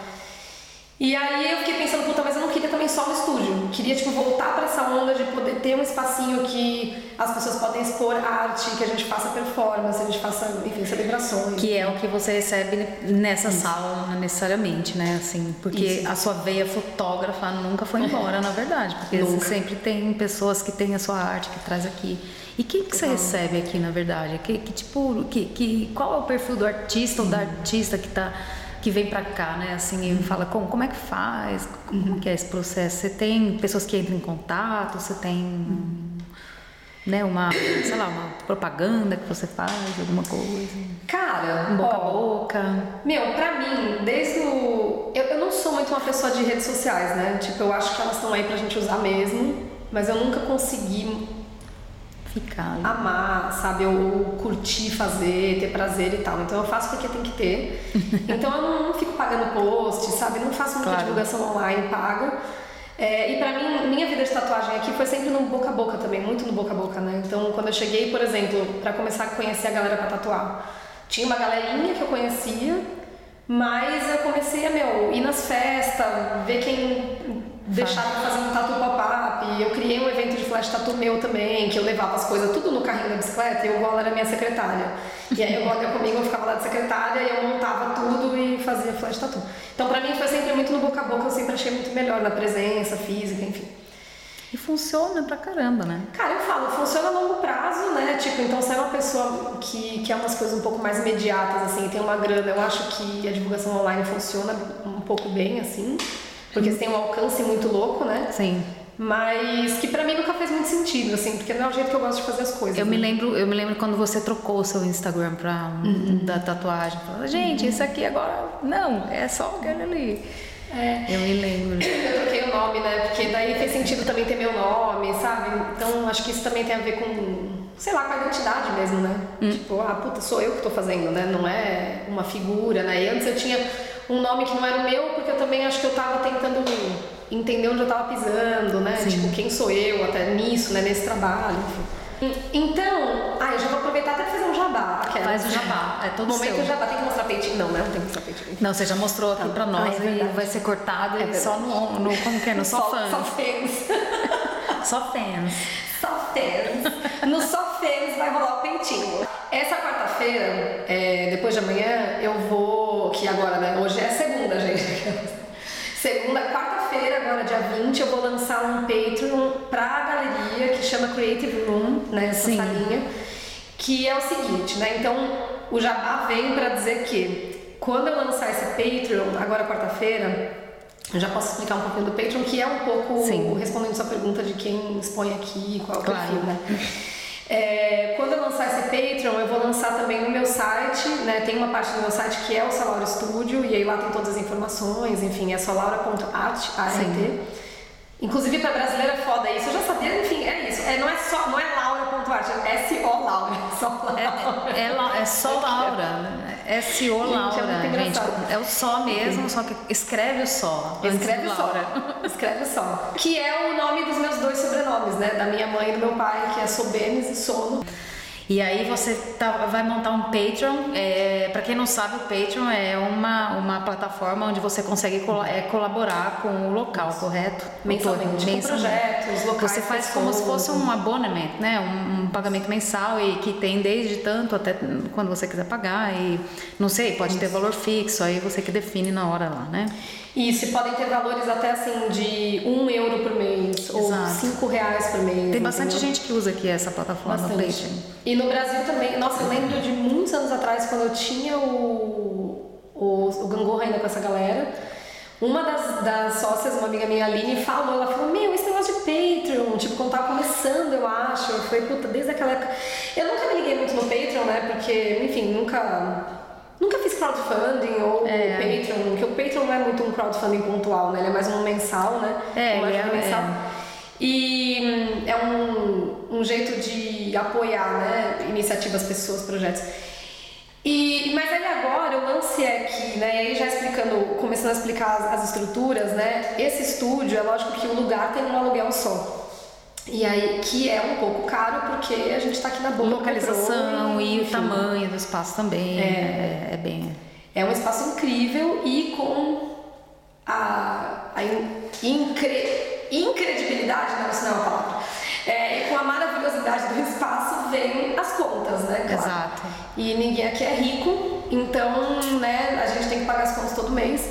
Speaker 2: E aí eu fiquei pensando, puta, mas eu não queria também só no estúdio. Queria, tipo, voltar para essa onda de poder ter um espacinho que as pessoas podem expor arte, que a gente faça performance, a gente faça, enfim, celebrações.
Speaker 1: Que é o que você recebe nessa Isso. sala, necessariamente, né? Assim, porque Isso. a sua veia fotógrafa nunca foi embora, na verdade. Porque sempre tem pessoas que têm a sua arte, que traz aqui. E quem que você recebe aqui, na verdade? Que, que tipo, que, que, qual é o perfil do artista ou da artista que está que vem para cá, né? Assim, e fala como, como é que faz, como uhum. que é esse processo. Você tem pessoas que entram em contato, você tem uhum. né, uma, sei lá, uma propaganda que você faz, alguma coisa.
Speaker 2: Cara,
Speaker 1: um boca ó, a boca.
Speaker 2: Meu, pra mim, desde o eu, eu não sou muito uma pessoa de redes sociais, né? Tipo, eu acho que elas estão aí pra gente usar mesmo, mas eu nunca consegui
Speaker 1: Ficar.
Speaker 2: Amar, sabe? Ou curtir fazer, ter prazer e tal. Então eu faço porque tem que ter. [LAUGHS] então eu não, não, fico pagando post, sabe? Não faço muita claro. divulgação online paga. É, e pra mim, minha vida de tatuagem aqui foi sempre no boca a boca também, muito no boca a boca, né? Então quando eu cheguei, por exemplo, para começar a conhecer a galera pra tatuar, tinha uma galerinha que eu conhecia, mas eu comecei a, meu, ir nas festas, ver quem deixava pra fazer um tatu pop-up. Eu criei um evento de flash tatu meu também, que eu levava as coisas tudo no carrinho da bicicleta e o Gola era minha secretária. E aí o Gola ia comigo, eu ficava lá de secretária e eu montava tudo e fazia flash tatu. Então pra mim foi sempre muito no boca a boca, eu sempre achei muito melhor na presença física, enfim.
Speaker 1: E funciona pra caramba, né?
Speaker 2: Cara, eu falo, funciona a longo prazo, né? Tipo, então se é uma pessoa que quer umas coisas um pouco mais imediatas, assim, tem uma grana, eu acho que a divulgação online funciona um pouco bem, assim. Porque você tem um alcance muito louco, né?
Speaker 1: Sim.
Speaker 2: Mas que pra mim nunca fez muito sentido, assim, porque não é o jeito que eu gosto de fazer as coisas.
Speaker 1: Eu
Speaker 2: né?
Speaker 1: me lembro, eu me lembro quando você trocou o seu Instagram pra uhum. da tatuagem. Falou, gente, uhum. isso aqui agora não, é só aquele ali. É. Eu me lembro.
Speaker 2: Eu troquei o nome, né? Porque daí fez sentido também ter meu nome, sabe? Então acho que isso também tem a ver com, sei lá, com a identidade mesmo, né? Hum. Tipo, ah, puta, sou eu que tô fazendo, né? Não é uma figura, né? E antes eu tinha um nome que não era o meu, porque eu também acho que eu tava tentando entender onde eu tava pisando, né? Sim. Tipo, quem sou eu até nisso, né? Nesse trabalho, enfim. Então, ah, eu já vou aproveitar até fazer um jabá.
Speaker 1: Aquela. Faz o jabá, é todo
Speaker 2: Momento seu. jabá, tem que mostrar peitinho. Não, né? Não tem que mostrar peitinho.
Speaker 1: Não, você já mostrou aqui tá. pra nós ah, é e vai ser cortado é só no, no, como que é? No [LAUGHS] só, só fãs.
Speaker 2: Só fãs. [LAUGHS]
Speaker 1: só fãs.
Speaker 2: Só fãs. No só fãs vai rolar o peitinho. Essa quarta-feira, é, depois de amanhã, eu vou. Que agora, né? Hoje é segunda, gente. Segunda, quarta-feira, agora dia 20, eu vou lançar um Patreon pra galeria que chama Creative Room, né? Essa Sim. salinha. Que é o seguinte, né? Então, o Jabá vem para dizer que quando eu lançar esse Patreon, agora quarta-feira, eu já posso explicar um pouquinho do Patreon, que é um pouco Sim. respondendo sua pergunta de quem expõe aqui, qual é o perfil, né? É, quando eu lançar esse Patreon, eu vou lançar também no meu site, né? Tem uma parte do meu site que é o Salaura Studio, e aí lá tem todas as informações, enfim, é solaura.art, Inclusive para brasileira é foda isso, eu já sabia, enfim, é isso. É, não é só, não é laura.art, é S-O Laura, [LAUGHS] só Laura.
Speaker 1: É, é, é só Laura, S-O Laura, gente, é o só mesmo, só que escreve o só.
Speaker 2: Escreve o só. [LAUGHS] Escreve o só. Que é o nome dos meus dois sobrenomes, né? Da minha mãe e do meu pai, que é Sobenes e Sono.
Speaker 1: E aí você tá, vai montar um Patreon. É, para quem não sabe, o Patreon é uma, uma plataforma onde você consegue col é, colaborar com o local, Isso. correto?
Speaker 2: Mensalmente, com projetos, locais.
Speaker 1: Você faz pessoas. como se fosse um abonamento, né? Um, um, pagamento mensal e que tem desde tanto até quando você quiser pagar. E não sei, pode Isso. ter valor fixo, aí você que define na hora lá, né?
Speaker 2: Isso, podem ter valores até assim de um euro por mês Exato. ou cinco reais por mês.
Speaker 1: Tem bastante entendeu? gente que usa aqui essa plataforma
Speaker 2: bastante. E no Brasil também, nossa, eu lembro de muitos anos atrás quando eu tinha o, o, o Gangorra ainda com essa galera. Uma das, das sócias, uma amiga minha, Aline, falou, ela falou, meu, esse negócio de Patreon, tipo, quando tava começando, eu acho, eu falei, puta, desde aquela época. Eu nunca me liguei muito no Patreon, né, porque, enfim, nunca Nunca fiz crowdfunding ou é. Patreon, porque o Patreon não é muito um crowdfunding pontual, né? Ele é mais um mensal, né?
Speaker 1: É,
Speaker 2: um
Speaker 1: é,
Speaker 2: mensal. É. E hum, é um, um jeito de apoiar, né? Iniciativas, pessoas, projetos. E, mas aí agora o lance é que, né, aí já explicando, começando a explicar as, as estruturas, né, esse estúdio, é lógico que o lugar tem um aluguel só. E aí, que é um pouco caro porque a gente está aqui na boa
Speaker 1: localização e o tamanho do espaço também é, é, é, bem.
Speaker 2: É um espaço incrível e com a, a incre, incredibilidade, não, isso não é uma palavra. É, e com a maravilhosidade do espaço vem as contas, né?
Speaker 1: Claro. Exato.
Speaker 2: E ninguém aqui é rico, então, né, a gente tem que pagar as contas todo mês.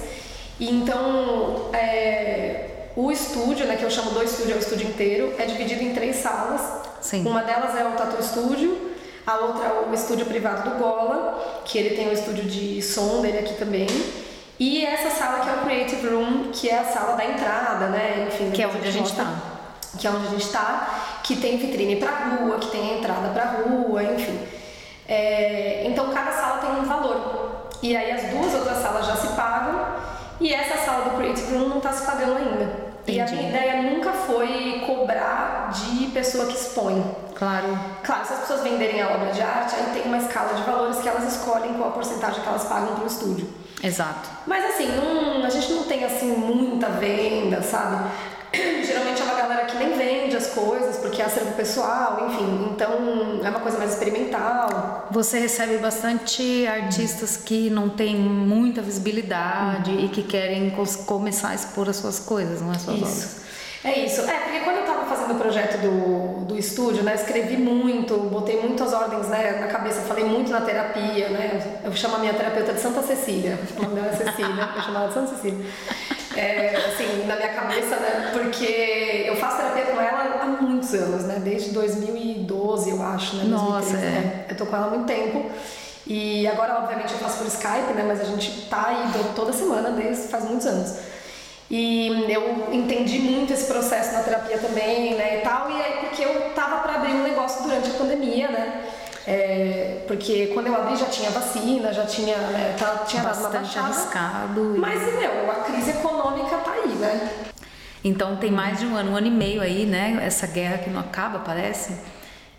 Speaker 2: E então, é, o estúdio, né, que eu chamo do estúdio, é o estúdio inteiro, é dividido em três salas.
Speaker 1: Sim.
Speaker 2: Uma delas é o Tatu Studio, a outra é o estúdio privado do Gola, que ele tem o estúdio de som dele aqui também. E essa sala que é o Creative Room, que é a sala da entrada, né? Enfim,
Speaker 1: que é onde a gente está.
Speaker 2: Que é onde a gente está, que tem vitrine para rua, que tem entrada para rua, enfim. É, então cada sala tem um valor. E aí as duas outras salas já se pagam e essa sala do Creative Room não está se pagando ainda. Entendi. E a minha ideia nunca foi cobrar de pessoa que expõe.
Speaker 1: Claro.
Speaker 2: Claro, se as pessoas venderem a obra de arte, aí tem uma escala de valores que elas escolhem qual a porcentagem que elas pagam para o estúdio.
Speaker 1: Exato.
Speaker 2: Mas assim, não, a gente não tem assim muita venda, sabe? [COUGHS] Geralmente é uma galera que nem vende as coisas porque é acervo pessoal, enfim. Então é uma coisa mais experimental.
Speaker 1: Você recebe bastante artistas que não têm muita visibilidade uhum. e que querem começar a expor as suas coisas, não é suas
Speaker 2: Isso.
Speaker 1: obras.
Speaker 2: É isso. É, porque quando eu tava fazendo o projeto do, do estúdio, né, escrevi muito, botei muitas ordens né, na cabeça, falei muito na terapia, né? Eu chamo a minha terapeuta de Santa Cecília. O nome dela é Cecília, eu chamava de Santa Cecília é, assim, na minha cabeça, né? Porque eu faço terapia com ela há muitos anos, né? Desde 2012, eu acho, né?
Speaker 1: Nossa, 2013, é.
Speaker 2: Né? Eu tô com ela há muito tempo. E agora, obviamente, eu faço por Skype, né? Mas a gente tá aí toda semana desde faz muitos anos. E eu entendi muito esse processo na terapia também, né, e tal. E aí, porque eu tava para abrir um negócio durante a pandemia, né? É, porque quando eu abri já tinha vacina, já tinha, né, tá, tinha
Speaker 1: dado uma baixada. arriscado.
Speaker 2: Mas, meu, a crise econômica tá aí, né?
Speaker 1: Então tem mais de um ano, um ano e meio aí, né? Essa guerra que não acaba, parece.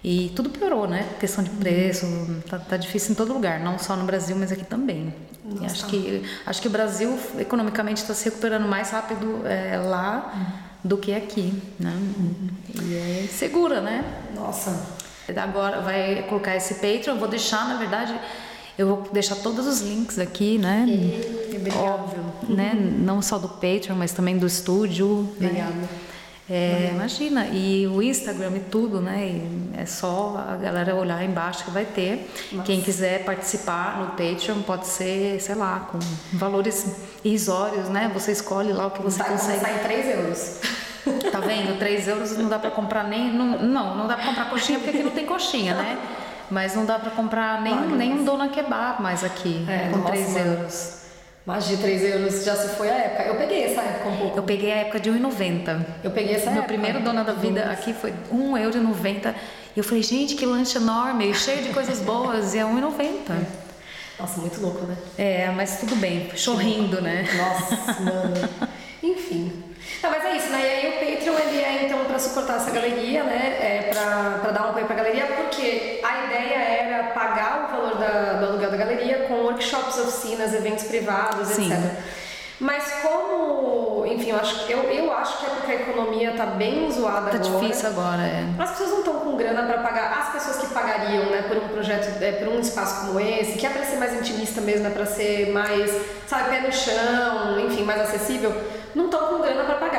Speaker 1: E tudo piorou, né? Questão de preço, tá, tá difícil em todo lugar, não só no Brasil, mas aqui também. Acho que acho que o Brasil economicamente está se recuperando mais rápido é, lá uhum. do que aqui, né? Uhum. E é segura, né?
Speaker 2: Nossa.
Speaker 1: Agora vai colocar esse Patreon, eu vou deixar, na verdade, eu vou deixar todos os links aqui, né?
Speaker 2: E,
Speaker 1: Óbvio, né? Não só do Patreon, mas também do estúdio.
Speaker 2: Obrigada.
Speaker 1: Né? É, imagina, e o Instagram e tudo, né? E é só a galera olhar embaixo que vai ter. Nossa. Quem quiser participar no Patreon pode ser, sei lá, com valores irrisórios, né? Você escolhe lá o que você
Speaker 2: vai
Speaker 1: consegue.
Speaker 2: Em 3 euros.
Speaker 1: Tá vendo? 3 euros não dá para comprar nem. Não, não, não dá para comprar coxinha porque aqui não tem coxinha, né? Mas não dá para comprar nem, nem um dona kebab mais aqui é, com 3 euros.
Speaker 2: Mas de 3 euros já se foi a época. Eu peguei essa época um pouco.
Speaker 1: Eu peguei a época de 1,90.
Speaker 2: Eu peguei essa
Speaker 1: Meu
Speaker 2: época.
Speaker 1: primeiro dona da vida aqui foi 1,90€. E eu falei, gente, que lanche enorme, cheio de coisas boas, e é 1,90€.
Speaker 2: Nossa, muito louco, né?
Speaker 1: É, mas tudo bem, chorrindo, né?
Speaker 2: Nossa, mano. Enfim. Não, mas é isso, né? E aí o Patreon ele é então para suportar essa galeria, né? É para dar um apoio para a galeria, porque a ideia era pagar o valor da, do aluguel da galeria com workshops, oficinas, eventos privados,
Speaker 1: Sim.
Speaker 2: etc. Mas como, enfim, eu acho, eu, eu acho que é porque a economia tá bem zoada
Speaker 1: Tá
Speaker 2: agora.
Speaker 1: difícil agora, é.
Speaker 2: As pessoas não estão com grana para pagar. As pessoas que pagariam, né, por um projeto, é, por um espaço como esse, que é para ser mais intimista mesmo, é para ser mais, sabe, pé no chão, enfim, mais acessível, não estão com grana para pagar.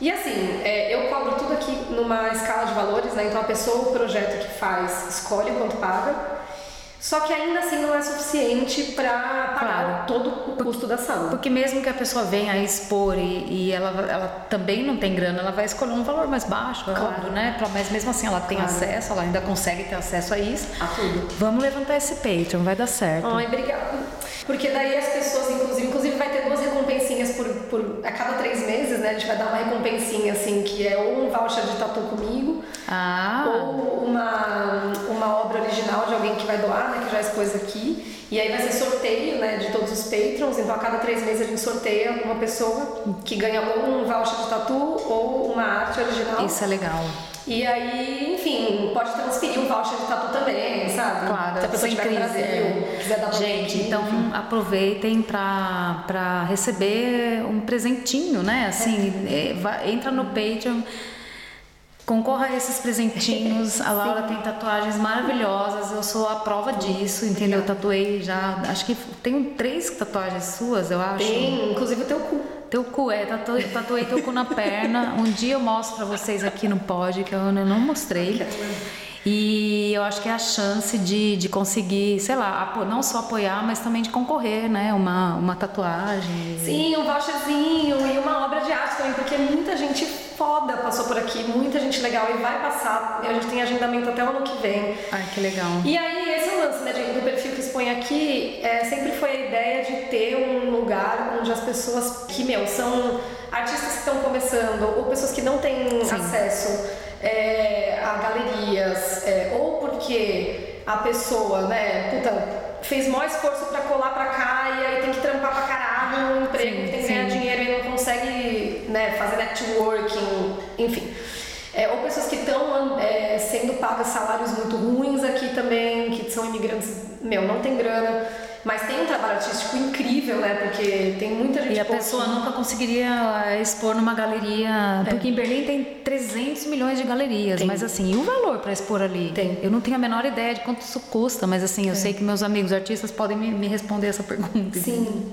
Speaker 2: E assim, é, eu cobro tudo aqui numa escala de valores, né? Então a pessoa, o projeto que faz, escolhe quanto paga. Só que ainda assim não é suficiente para pagar
Speaker 1: Claro.
Speaker 2: todo o custo da sala.
Speaker 1: Porque mesmo que a pessoa venha a expor e, e ela, ela também não tem grana, ela vai escolher um valor mais baixo, é
Speaker 2: Claro.
Speaker 1: óbvio, né? Mas mesmo assim ela tem
Speaker 2: Claro.
Speaker 1: acesso, ela ainda consegue ter acesso a isso.
Speaker 2: A tudo.
Speaker 1: Vamos levantar esse Patreon, vai dar certo.
Speaker 2: Ai, obrigada. Porque daí as pessoas, inclusive, inclusive vai ter duas recompensinhas por, por a cada três meses, né? A gente vai dar uma recompensinha assim, que é ou um voucher de tatu comigo,
Speaker 1: Ah,
Speaker 2: ou uma, uma obra original de alguém que vai doar, né? Que já expôs aqui. E aí vai ser sorteio, né? De todos os patrons. Então a cada três meses a gente sorteia uma pessoa que ganha ou um voucher de tatu ou uma arte original.
Speaker 1: isso é legal.
Speaker 2: E aí, enfim, pode transferir um voucher de tatu também, sabe?
Speaker 1: Claro,
Speaker 2: Se a pessoa estiver no Brasil,
Speaker 1: é.
Speaker 2: quiser dar
Speaker 1: Gente, então
Speaker 2: enfim.
Speaker 1: aproveitem pra receber um presentinho, né? Assim, é, vai- entra no Patreon, concorra a esses presentinhos. A Laura tem tatuagens maravilhosas, eu sou a prova disso, entendeu? Eu tatuei já, acho que tenho três tatuagens suas, eu acho.
Speaker 2: Tem, inclusive o teu cu.
Speaker 1: Teu cu, é, tatu, tatuei teu cu na perna. Um dia eu mostro pra vocês aqui no pod, que eu ainda não mostrei. E eu acho que é a chance de, de conseguir, sei lá, não só apoiar, mas também de concorrer, né? Uma, uma tatuagem.
Speaker 2: Sim, um voucherzinho e uma obra de arte também, porque muita gente foda passou por aqui, muita gente legal e vai passar. A gente tem agendamento até o ano que vem.
Speaker 1: Ai, que legal.
Speaker 2: E aí, esse é o lance né, do perfil que expõe aqui, é, sempre foi a ideia de ter um lugar onde as pessoas que, meu, são artistas que estão começando ou pessoas que não têm
Speaker 1: Sim.
Speaker 2: acesso é, a galerias, é, ou porque a pessoa, né, puta, fez maior esforço pra colar pra cá e aí tem que trampar pra caralho no emprego,
Speaker 1: Sim,
Speaker 2: tem que ganhar dinheiro e não consegue né, fazer networking, enfim. É, ou pessoas que estão é, sendo pagas salários muito ruins aqui também, que são imigrantes, meu, não tem grana, mas tem um trabalho artístico incrível, né? Porque tem muita gente
Speaker 1: E a
Speaker 2: boa
Speaker 1: pessoa nunca conseguiria eh, expor numa galeria. Porque em Berlim tem 300 milhões de galerias.
Speaker 2: Tem.
Speaker 1: Mas assim, e o valor para expor ali?
Speaker 2: Tem.
Speaker 1: Eu não tenho a menor ideia de quanto isso custa, mas assim, eu sei que meus amigos artistas podem me, me responder essa pergunta.
Speaker 2: Sim.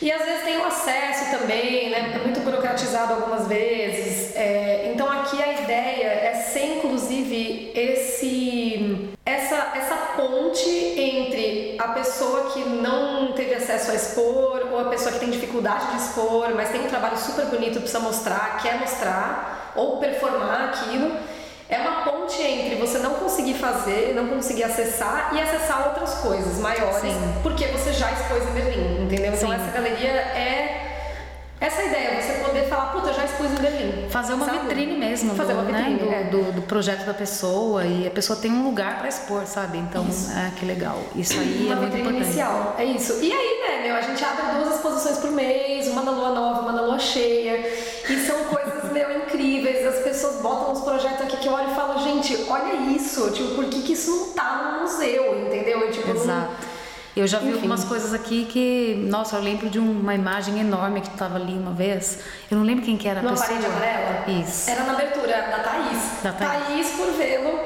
Speaker 2: E às vezes tem o acesso também, né? É muito burocratizado algumas vezes. É, então aqui a ideia é ser inclusive esse essa, essa ponte entre a pessoa que não teve acesso a expor ou a pessoa que tem dificuldade de expor, mas tem um trabalho super bonito, precisa mostrar, quer mostrar ou performar aquilo. É uma ponte entre você não conseguir fazer, não conseguir acessar e acessar outras coisas maiores,
Speaker 1: Sim.
Speaker 2: porque você já expôs em Berlim, entendeu? Então
Speaker 1: Sim.
Speaker 2: essa galeria é essa ideia, você poder falar, puta, eu já expus em Berlim.
Speaker 1: Fazer uma
Speaker 2: Sabe?
Speaker 1: vitrine mesmo
Speaker 2: Fazer
Speaker 1: do,
Speaker 2: uma vitrine,
Speaker 1: né, do,
Speaker 2: é.
Speaker 1: do, do projeto da pessoa e a pessoa tem um lugar para expor, sabe? Então, é que legal. Isso aí
Speaker 2: uma
Speaker 1: é muito
Speaker 2: vitrine
Speaker 1: importante.
Speaker 2: inicial. É isso. E aí, né, meu, a gente abre duas exposições por mês, uma na lua nova, uma na lua cheia. E são botam uns projetos aqui que eu olho e falo, gente, olha isso. Tipo, por que, que isso não tá no museu, entendeu? E, tipo, não-
Speaker 1: Exato. Eu já vi
Speaker 2: Enfim.
Speaker 1: algumas coisas aqui que, nossa, eu lembro de uma imagem enorme que estava ali uma vez. Eu não lembro quem que era a pessoa.
Speaker 2: parede amarela?
Speaker 1: Isso.
Speaker 2: Era na abertura da Thaís.
Speaker 1: Da Thaís.
Speaker 2: Curvelo.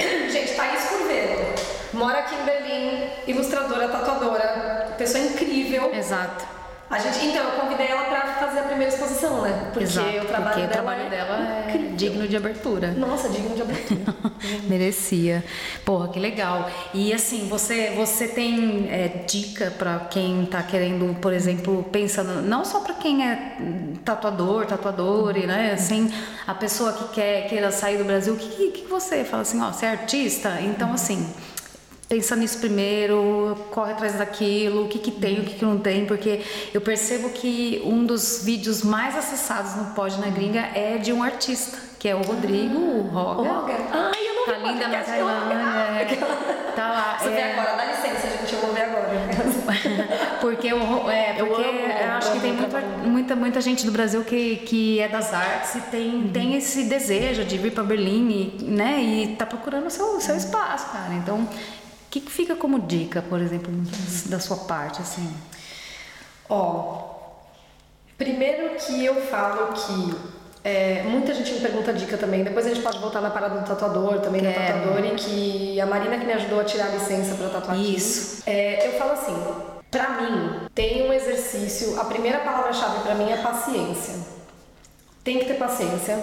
Speaker 2: [CLEARS THROAT] Gente, Thaís Curvelo. Mora aqui em Berlim, ilustradora, tatuadora, pessoa incrível.
Speaker 1: Exato.
Speaker 2: A gente, então, eu convidei ela pra fazer a primeira exposição, né? Porque
Speaker 1: Exato.
Speaker 2: o trabalho
Speaker 1: porque
Speaker 2: dela,
Speaker 1: o trabalho dela é digno de abertura.
Speaker 2: Nossa, digno de abertura. [LAUGHS]
Speaker 1: Merecia. Porra, que legal. E assim, você, você tem é, dica pra quem tá querendo, por exemplo, pensando, não só pra quem é tatuador, tatuadora, né? Assim, a pessoa que quer queira sair do Brasil, o que, que, que você fala assim, ó, você é artista? Então, assim. Pensa nisso primeiro, corre atrás daquilo, o que, que tem, o que, que não tem, porque eu percebo que um dos vídeos mais acessados no Pod na Gringa é de um artista, que é o Rodrigo, o Roga.
Speaker 2: Roga. Ai, eu não
Speaker 1: Tá linda na
Speaker 2: Roga.
Speaker 1: Tailândia. Tá lá.
Speaker 2: Você vê
Speaker 1: é,
Speaker 2: agora, dá licença, gente, eu vou ver agora. [LAUGHS]
Speaker 1: porque é,
Speaker 2: Eu
Speaker 1: porque
Speaker 2: amo,
Speaker 1: eu acho que tem muita, muita, muita gente do Brasil que, que é das artes e tem, tem esse desejo de vir para Berlim e, né, e tá procurando o seu, seu espaço, cara. Então, que, que fica como dica, por exemplo, da sua parte, assim?
Speaker 2: Ó, Primeiro que eu falo que é, muita gente me pergunta dica também. Depois a gente pode voltar na parada do tatuador, também da tatuador, e que a Marina que me ajudou a tirar a licença pra tatuar.
Speaker 1: Isso.
Speaker 2: É, eu falo assim, pra mim, tem um exercício, a primeira palavra-chave pra mim é paciência. Tem que ter paciência.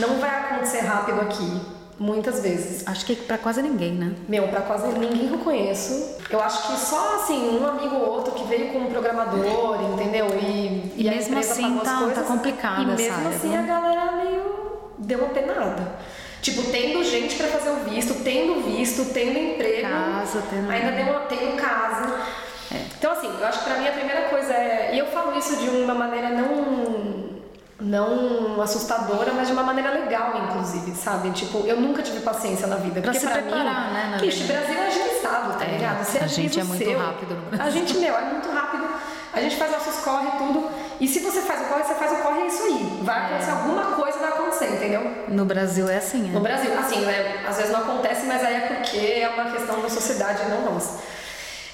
Speaker 2: Não vai acontecer rápido aqui, muitas vezes.
Speaker 1: Acho que pra quase ninguém, né?
Speaker 2: Meu, pra quase ninguém que eu conheço. Eu acho que só assim, um amigo ou outro que veio como programador, entendeu? E,
Speaker 1: E
Speaker 2: a
Speaker 1: mesmo assim tá- tá
Speaker 2: coisas.
Speaker 1: complicada
Speaker 2: E mesmo
Speaker 1: área,
Speaker 2: assim a galera meio deu uma penada. Tipo, tendo gente pra fazer o visto, tendo visto, tendo emprego.
Speaker 1: Casa, tendo-
Speaker 2: Ainda deu uma, tendo casa. Então, assim, eu acho que pra mim a primeira coisa é. E eu falo isso de uma maneira não. Não assustadora, mas de uma maneira legal, inclusive, sabe? Tipo, eu nunca tive paciência na vida.
Speaker 1: Pra
Speaker 2: porque
Speaker 1: se
Speaker 2: pra
Speaker 1: preparar,
Speaker 2: mim,
Speaker 1: né,
Speaker 2: Ixi,
Speaker 1: vida.
Speaker 2: Brasil é agilizado, tá
Speaker 1: É,
Speaker 2: ligado? Você
Speaker 1: a gente é
Speaker 2: o
Speaker 1: muito
Speaker 2: seu.
Speaker 1: rápido no Brasil.
Speaker 2: A gente, meu, é muito rápido. A gente faz nossos corre e tudo. E se você faz o corre, você faz o corre, é isso aí. Vai acontecer alguma coisa, vai acontecer, entendeu?
Speaker 1: No Brasil é assim,
Speaker 2: No
Speaker 1: é.
Speaker 2: Brasil, assim, né? Às vezes não acontece, mas aí é porque é uma questão da sociedade, não nossa.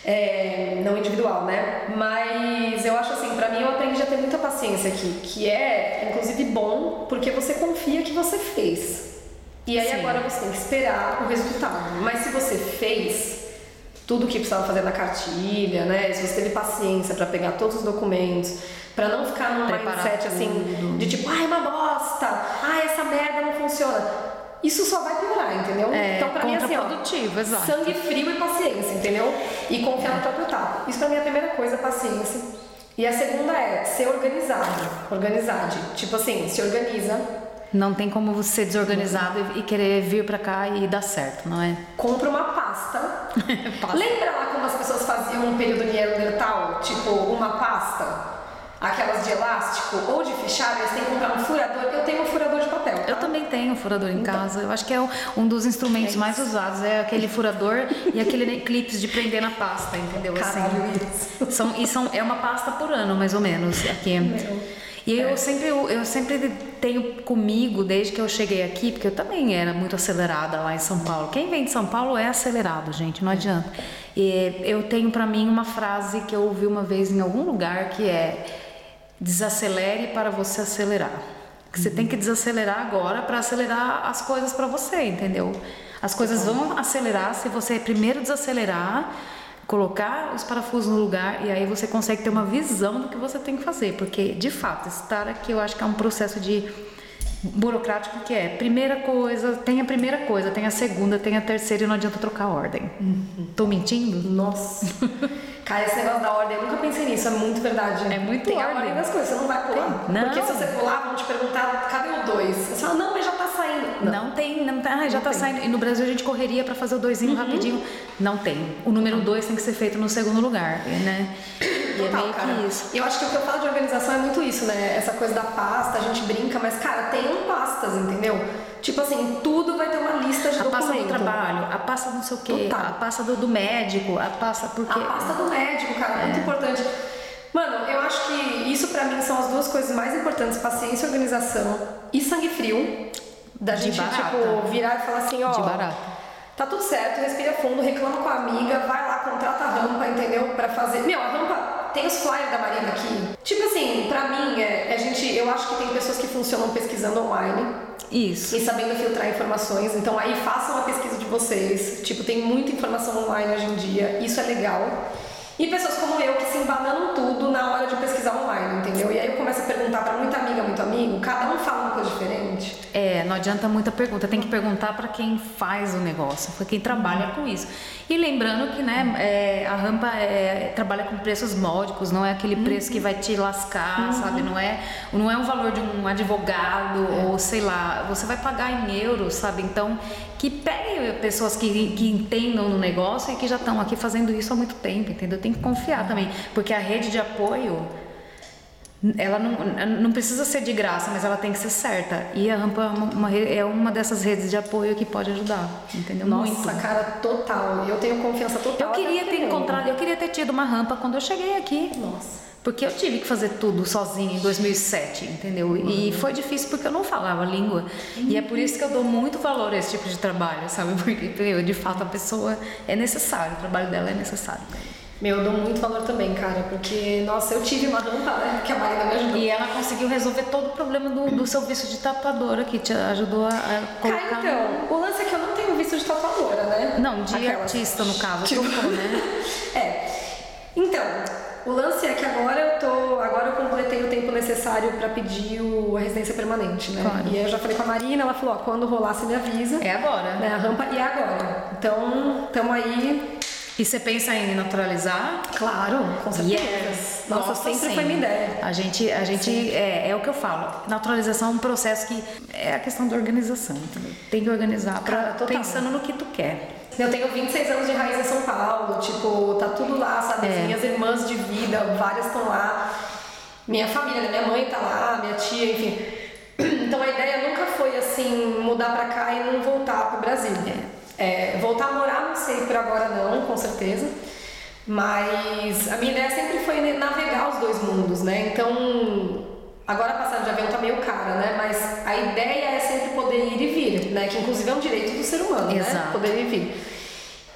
Speaker 2: É, não individual, né? Mas eu acho assim, pra mim eu aprendi a ter muita paciência aqui, que é inclusive bom porque você confia que você fez. E aí
Speaker 1: Sim.
Speaker 2: agora você tem que esperar o resultado. Mas se você fez tudo o que precisava fazer na cartilha, né? Se você teve paciência pra pegar todos os documentos, pra não ficar num
Speaker 1: Preparar
Speaker 2: mindset assim
Speaker 1: tudo.
Speaker 2: de tipo, ai, uma bosta, ai, essa merda não funciona. Isso só vai piorar, entendeu?
Speaker 1: É,
Speaker 2: então, pra mim, assim, ó,
Speaker 1: exato.
Speaker 2: sangue frio e paciência, entendeu? E confiar no próprio taco. Isso pra mim é a primeira coisa, paciência. E a segunda é ser organizado, organizade. Tipo assim, se organiza,
Speaker 1: Não tem como você ser desorganizado e e querer vir pra cá e dar certo, não é?
Speaker 2: compra uma pasta. [LAUGHS]
Speaker 1: Pasta.
Speaker 2: Lembra lá como as pessoas faziam no período neandertal? Tipo, uma pasta? Aquelas de elástico ou de fichário, eles têm que comprar um furador. Eu tenho um furador
Speaker 1: tenho um furador em casa. Eu acho que é um- um dos instrumentos mais usados. É aquele furador e aquele [LAUGHS] clips de prender na pasta, entendeu? Assim.
Speaker 2: Caralho, isso.
Speaker 1: São, e são, é uma pasta por ano, mais ou menos, aqui. E eu sempre, eu, eu sempre tenho comigo, desde que eu cheguei aqui, porque eu também era muito acelerada lá em São Paulo. Quem vem de São Paulo é acelerado, gente, não adianta. E eu tenho pra mim uma frase que eu ouvi uma vez em algum lugar que é desacelere para você acelerar. Que Você tem que desacelerar agora para acelerar as coisas para você, entendeu? As coisas vão acelerar se você primeiro desacelerar, colocar os parafusos no lugar e aí você consegue ter uma visão do que você tem que fazer, porque de fato estar aqui eu acho que é um processo de burocrático que é primeira coisa, tem a primeira coisa, tem a segunda, tem a terceira e não adianta trocar a ordem. Tô mentindo?
Speaker 2: Nossa. [LAUGHS] Cara, esse negócio da ordem, eu nunca pensei nisso, é muito verdade.
Speaker 1: É muito
Speaker 2: Tem a
Speaker 1: ordem.
Speaker 2: ordem das coisas, você não vai pular.
Speaker 1: Não.
Speaker 2: Porque se você pular, vão te perguntar, cadê o dois? Você fala, não, mas já tá saindo.
Speaker 1: Não, tem, não tá, ah, já
Speaker 2: Não
Speaker 1: tá
Speaker 2: tem.
Speaker 1: saindo. E no Brasil a gente correria para fazer o doisinho rapidinho. Não tem. O número dois tem que ser feito no segundo lugar, né? E é
Speaker 2: Total,
Speaker 1: meio
Speaker 2: cara.
Speaker 1: que isso.
Speaker 2: Eu acho que o que eu falo de organização é muito isso, né? Essa coisa da pasta, a gente brinca, mas, cara, tem pastas, entendeu? Tipo assim, tudo vai ter uma lista de
Speaker 1: A pasta do trabalho, a pasta não sei o quê,
Speaker 2: Total.
Speaker 1: a pasta do, do médico, a pasta porque
Speaker 2: A pasta do médico, cara,
Speaker 1: É.
Speaker 2: muito importante. Mano, eu acho que isso pra mim são as duas coisas mais importantes: paciência e organização e sangue frio. Da
Speaker 1: De
Speaker 2: gente,
Speaker 1: barata.
Speaker 2: tipo, virar e falar assim, ó.
Speaker 1: De barata.
Speaker 2: Tá tudo certo, respira fundo, reclama com a amiga, vai lá, contrata a rampa, entendeu? Pra fazer. Meu, a rampa tem os flyers da Marina aqui. Tipo assim, pra mim, é, a gente, eu acho que tem pessoas que funcionam pesquisando online
Speaker 1: isso.
Speaker 2: e sabendo filtrar informações. Então aí façam a pesquisa de vocês. Tipo, tem muita informação online hoje em dia, isso é legal. E pessoas como eu que se embananam tudo na hora de pesquisar online, entendeu? E aí eu começo a perguntar pra muita amiga, muito amigo, cada um fala uma coisa diferente.
Speaker 1: É, não adianta muita pergunta, tem que perguntar para quem faz o negócio, para quem trabalha com isso. E lembrando que né, é, a rampa é, trabalha com preços módicos, não é aquele preço que vai te lascar, sabe? Não é, não é o valor de um advogado ou sei lá, você vai pagar em euros, sabe? Então, que pegue pessoas que, que entendam no negócio e que já estão aqui fazendo isso há muito tempo, entendeu? Tem que confiar também, porque a rede de apoio ela não, não precisa ser de graça, mas ela tem que ser certa. E a rampa é uma, é uma dessas redes de apoio que pode ajudar, entendeu?
Speaker 2: Nossa,
Speaker 1: Muito.
Speaker 2: cara, total. Eu tenho confiança total.
Speaker 1: Eu queria ter encontrado, eu queria ter tido uma rampa quando eu cheguei aqui.
Speaker 2: Nossa.
Speaker 1: Porque eu tive que fazer tudo sozinha em 2007, entendeu? E foi difícil porque eu não falava a língua. E é por isso que eu dou muito valor a esse tipo de trabalho, sabe? [LAUGHS] Porque, de fato, a pessoa é necessário, o trabalho dela é necessário.
Speaker 2: Meu, eu dou muito valor também, cara, porque, nossa, eu tive uma rampa, né, que a Marina me ajudou.
Speaker 1: E ela conseguiu resolver todo o problema do, do seu visto de tatuadora, que te ajudou a, a colocar...
Speaker 2: Cara, então, o lance é que eu não tenho visto de tatuadora, né?
Speaker 1: Não, de Aquelas. artista, no caso, tipo... né? [LAUGHS]
Speaker 2: é. Então, o lance é que agora eu tô, agora eu completei o tempo necessário para pedir o, a residência permanente, né? Claro. E aí eu já falei com a Marina, ela falou, ó, quando rolar você me avisa.
Speaker 1: É agora.
Speaker 2: Né, a rampa e é agora. Então, tamo aí
Speaker 1: e você pensa em naturalizar?
Speaker 2: Claro, com certeza. Yes. Nossa, Nossa sempre foi minha ideia.
Speaker 1: A gente, a gente é, é, o que eu falo. Naturalização é um processo que é a questão da organização. Entendeu? Tem que organizar pra, pensando no que tu quer.
Speaker 2: Eu tenho 26 anos de raiz em São Paulo, tipo, tá tudo lá, sabe? É. Minhas irmãs de vida, várias estão lá. Minha família, minha mãe tá lá, minha tia, enfim. [CLEARS THROAT] Então a ideia nunca foi assim, mudar pra cá e não voltar pro Brasil. É. É, voltar a morar, não sei por agora não, com certeza. Mas a minha ideia sempre foi navegar os dois mundos, né? Então, agora a passagem de avião tá meio cara, né? Mas a ideia é sempre poder ir e vir, né? Que inclusive é um direito do ser humano, né? Exato. né? Poder ir e vir.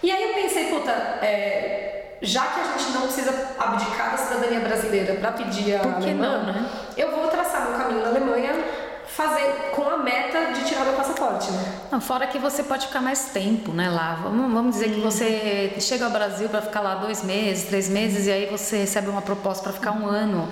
Speaker 2: E aí eu pensei, puta, é, já que a gente não precisa abdicar da cidadania brasileira para pedir a alemã, não, né? eu vou traçar meu caminho na Alemanha fazer com a meta de tirar o passaporte, né?
Speaker 1: Não, fora que você pode ficar mais tempo, né, lá. Vamos, vamos dizer hum. que você chega ao Brasil para ficar lá dois meses, três meses e aí você recebe uma proposta para ficar um ano.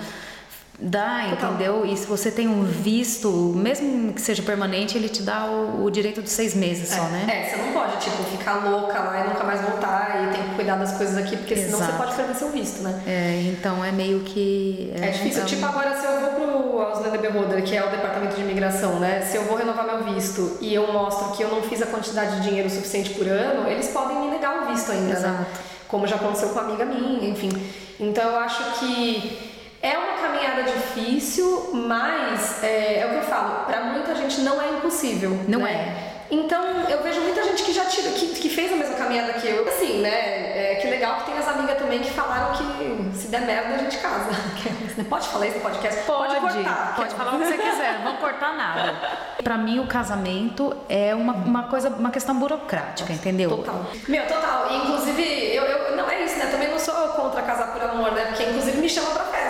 Speaker 1: Dá, Total. entendeu? E se você tem um visto, mesmo que seja permanente, ele te dá o, o direito de seis meses
Speaker 2: é,
Speaker 1: só, né?
Speaker 2: É, você não pode, tipo, ficar louca lá e nunca mais voltar e tem que cuidar das coisas aqui, porque Exato. senão você pode perder seu visto, né?
Speaker 1: É, então é meio que.
Speaker 2: É, é difícil. Então... Tipo, agora se eu vou pro Ausländer Behörde, que é o departamento de imigração, né? Se eu vou renovar meu visto e eu mostro que eu não fiz a quantidade de dinheiro suficiente por ano, eles podem me negar o visto ainda, né? Exato. né? Como já aconteceu com uma amiga minha, enfim. Então eu acho que é uma caminhada difícil, mas é, é o que eu falo, para muita gente não é impossível.
Speaker 1: Não
Speaker 2: né?
Speaker 1: é.
Speaker 2: Então eu vejo muita gente que já tira, que, que fez a mesma caminhada que eu. Assim, né? É, que legal que tem as amigas também que falaram que se der merda a gente casa. [LAUGHS] Pode falar isso no podcast?
Speaker 1: Pode, pode cortar. Pode falar o que você quiser, não cortar nada. [LAUGHS] Pra mim o casamento é uma, uma coisa, uma questão burocrática, entendeu?
Speaker 2: Total. Meu, total. Inclusive, eu, eu não é isso, né? Também não sou contra casar por amor, né? Porque inclusive me chama pra festa?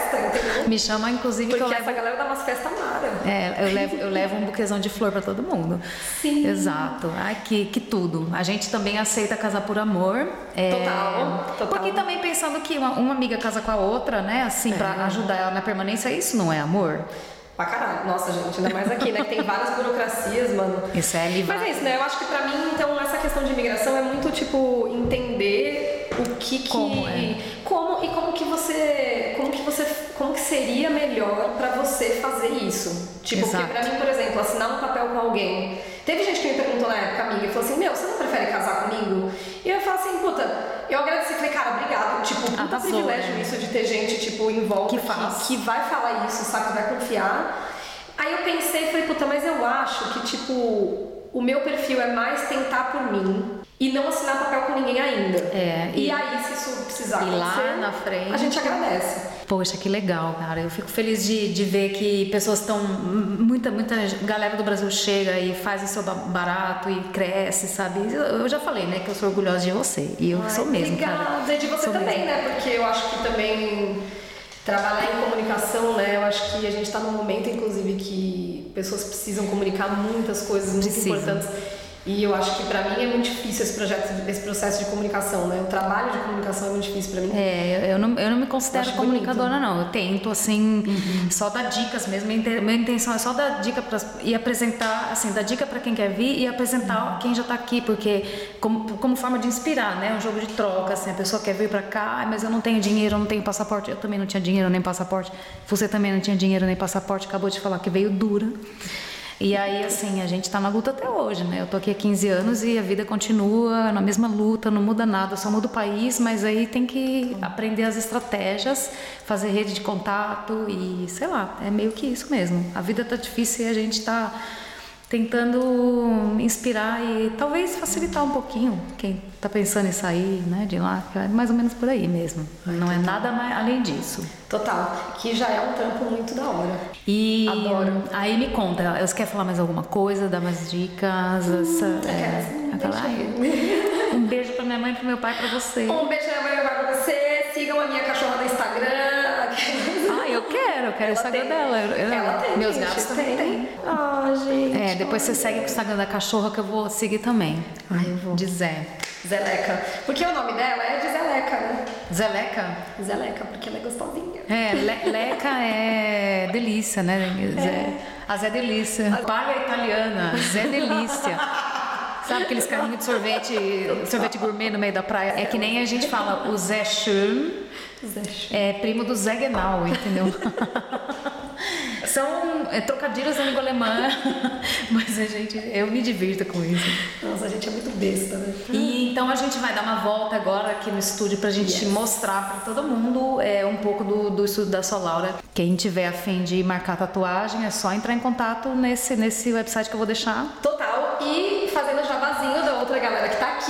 Speaker 1: Me chama, inclusive,
Speaker 2: Porque
Speaker 1: que
Speaker 2: eu essa galera dá umas festas mara.
Speaker 1: É, eu levo, eu levo um buquezão de flor pra todo mundo.
Speaker 2: Sim.
Speaker 1: Exato. Ai, que, que tudo. A gente também aceita casar por amor.
Speaker 2: É, total, total.
Speaker 1: Porque também pensando que uma, uma amiga casa com a outra, né? Assim, é. pra ajudar ela na permanência, isso não é amor?
Speaker 2: Pra caralho. Nossa, gente, ainda mais aqui, né? Que tem várias burocracias, mano.
Speaker 1: Isso é livre.
Speaker 2: Mas é isso, né? Eu acho que pra mim, então, essa questão de imigração é muito, tipo, entender o que que...
Speaker 1: Como, é.
Speaker 2: Como e como que você... Como que que seria melhor pra você fazer isso. Tipo, Exato. porque pra mim, por exemplo, assinar um papel com alguém Teve gente que me perguntou na época, amiga, e falou assim: Meu, você não prefere casar comigo? E eu falo assim: Puta, eu agradeci, falei, cara, obrigado. Tipo, puta Arrasou, privilégio né? isso de ter gente, tipo, em volta que, que, que vai falar isso, sabe? Vai confiar. Aí eu pensei, falei, puta, mas eu acho que, tipo, o meu perfil é mais tentar por mim e não assinar papel com ninguém ainda.
Speaker 1: É.
Speaker 2: E, e aí, se isso precisar
Speaker 1: e lá na frente,
Speaker 2: a gente agradece.
Speaker 1: Poxa, que legal, cara. Eu fico feliz de, de ver que pessoas estão. Muita, muita galera do Brasil chega e faz o seu barato e cresce, sabe? Eu, já falei, né, que eu sou orgulhosa de você. E eu Ai, sou mesmo.
Speaker 2: Obrigada.
Speaker 1: Cara.
Speaker 2: E de você sou também, mesmo. né? Porque eu acho que também trabalhar em comunicação, né? Eu acho que a gente está num momento, inclusive, que pessoas precisam comunicar muitas coisas muito importantes. E eu acho que para mim é muito difícil esse projeto, esse processo de comunicação, né? O trabalho de comunicação é muito difícil para mim.
Speaker 1: É, eu não, eu não me considero comunicadora bonito. não. Eu tento assim uhum. só dar dicas mesmo. Minha intenção é só dar dica para e apresentar, assim, dar dica para quem quer vir e apresentar uhum. quem já está aqui, porque como, como forma de inspirar, né? Um jogo de troca, assim, a pessoa quer vir para cá, mas eu não tenho dinheiro, eu não tenho passaporte. Eu também não tinha dinheiro nem passaporte. Você também não tinha dinheiro nem passaporte. Acabou de falar que veio dura. E aí, assim, a gente está na luta até hoje, né? Eu tô aqui há 15 anos e a vida continua na mesma luta, não muda nada, só muda o país, mas aí tem que aprender as estratégias, fazer rede de contato e, sei lá, é meio que isso mesmo. A vida tá difícil e a gente está tentando inspirar e talvez facilitar um pouquinho quem está pensando em sair né, de lá, é mais ou menos por aí mesmo. Não é nada mais além disso.
Speaker 2: Total, que já é um trampo muito da hora.
Speaker 1: E
Speaker 2: Adoro.
Speaker 1: Aí me conta, você quer falar mais alguma coisa, dar mais dicas? Hum, essa,
Speaker 2: é, aquela, [LAUGHS]
Speaker 1: um beijo para minha mãe, para meu pai, para você.
Speaker 2: Um beijo para minha mãe e para você. sigam a minha cachorra no Instagram.
Speaker 1: Ah, eu quero, eu quero o Instagram
Speaker 2: tem.
Speaker 1: dela. Eu-
Speaker 2: Ela tem,
Speaker 1: Meus gatos também têm.
Speaker 2: Ah, gente.
Speaker 1: É, depois você segue o Instagram da cachorra que eu vou seguir também.
Speaker 2: Ai, eu vou.
Speaker 1: De Zé.
Speaker 2: Zeleca. Porque o nome dela é de Zeleca, né?
Speaker 1: Zeleca?
Speaker 2: Zeleca, porque ela é gostosinha.
Speaker 1: É, le- leca é delícia, né? Zé, a Zé Delícia. Palha italiana, Zé Delícia. [LAUGHS] Sabe aqueles carrinhos de sorvete, sorvete gourmet no meio da praia? É que nem a gente fala o Zé
Speaker 2: Zé.
Speaker 1: é primo do Zé Genau, entendeu? [LAUGHS] São é, trocadilhos da língua alemã, [LAUGHS] mas a gente, eu me divirto com isso.
Speaker 2: Nossa, a gente é muito besta, né?
Speaker 1: E então a gente vai dar uma volta agora aqui no estúdio pra gente mostrar pra todo mundo é, um pouco do, do estúdio da sua Laura. Quem tiver a fim de marcar tatuagem é só entrar em contato nesse, nesse website que eu vou deixar.
Speaker 2: Total. E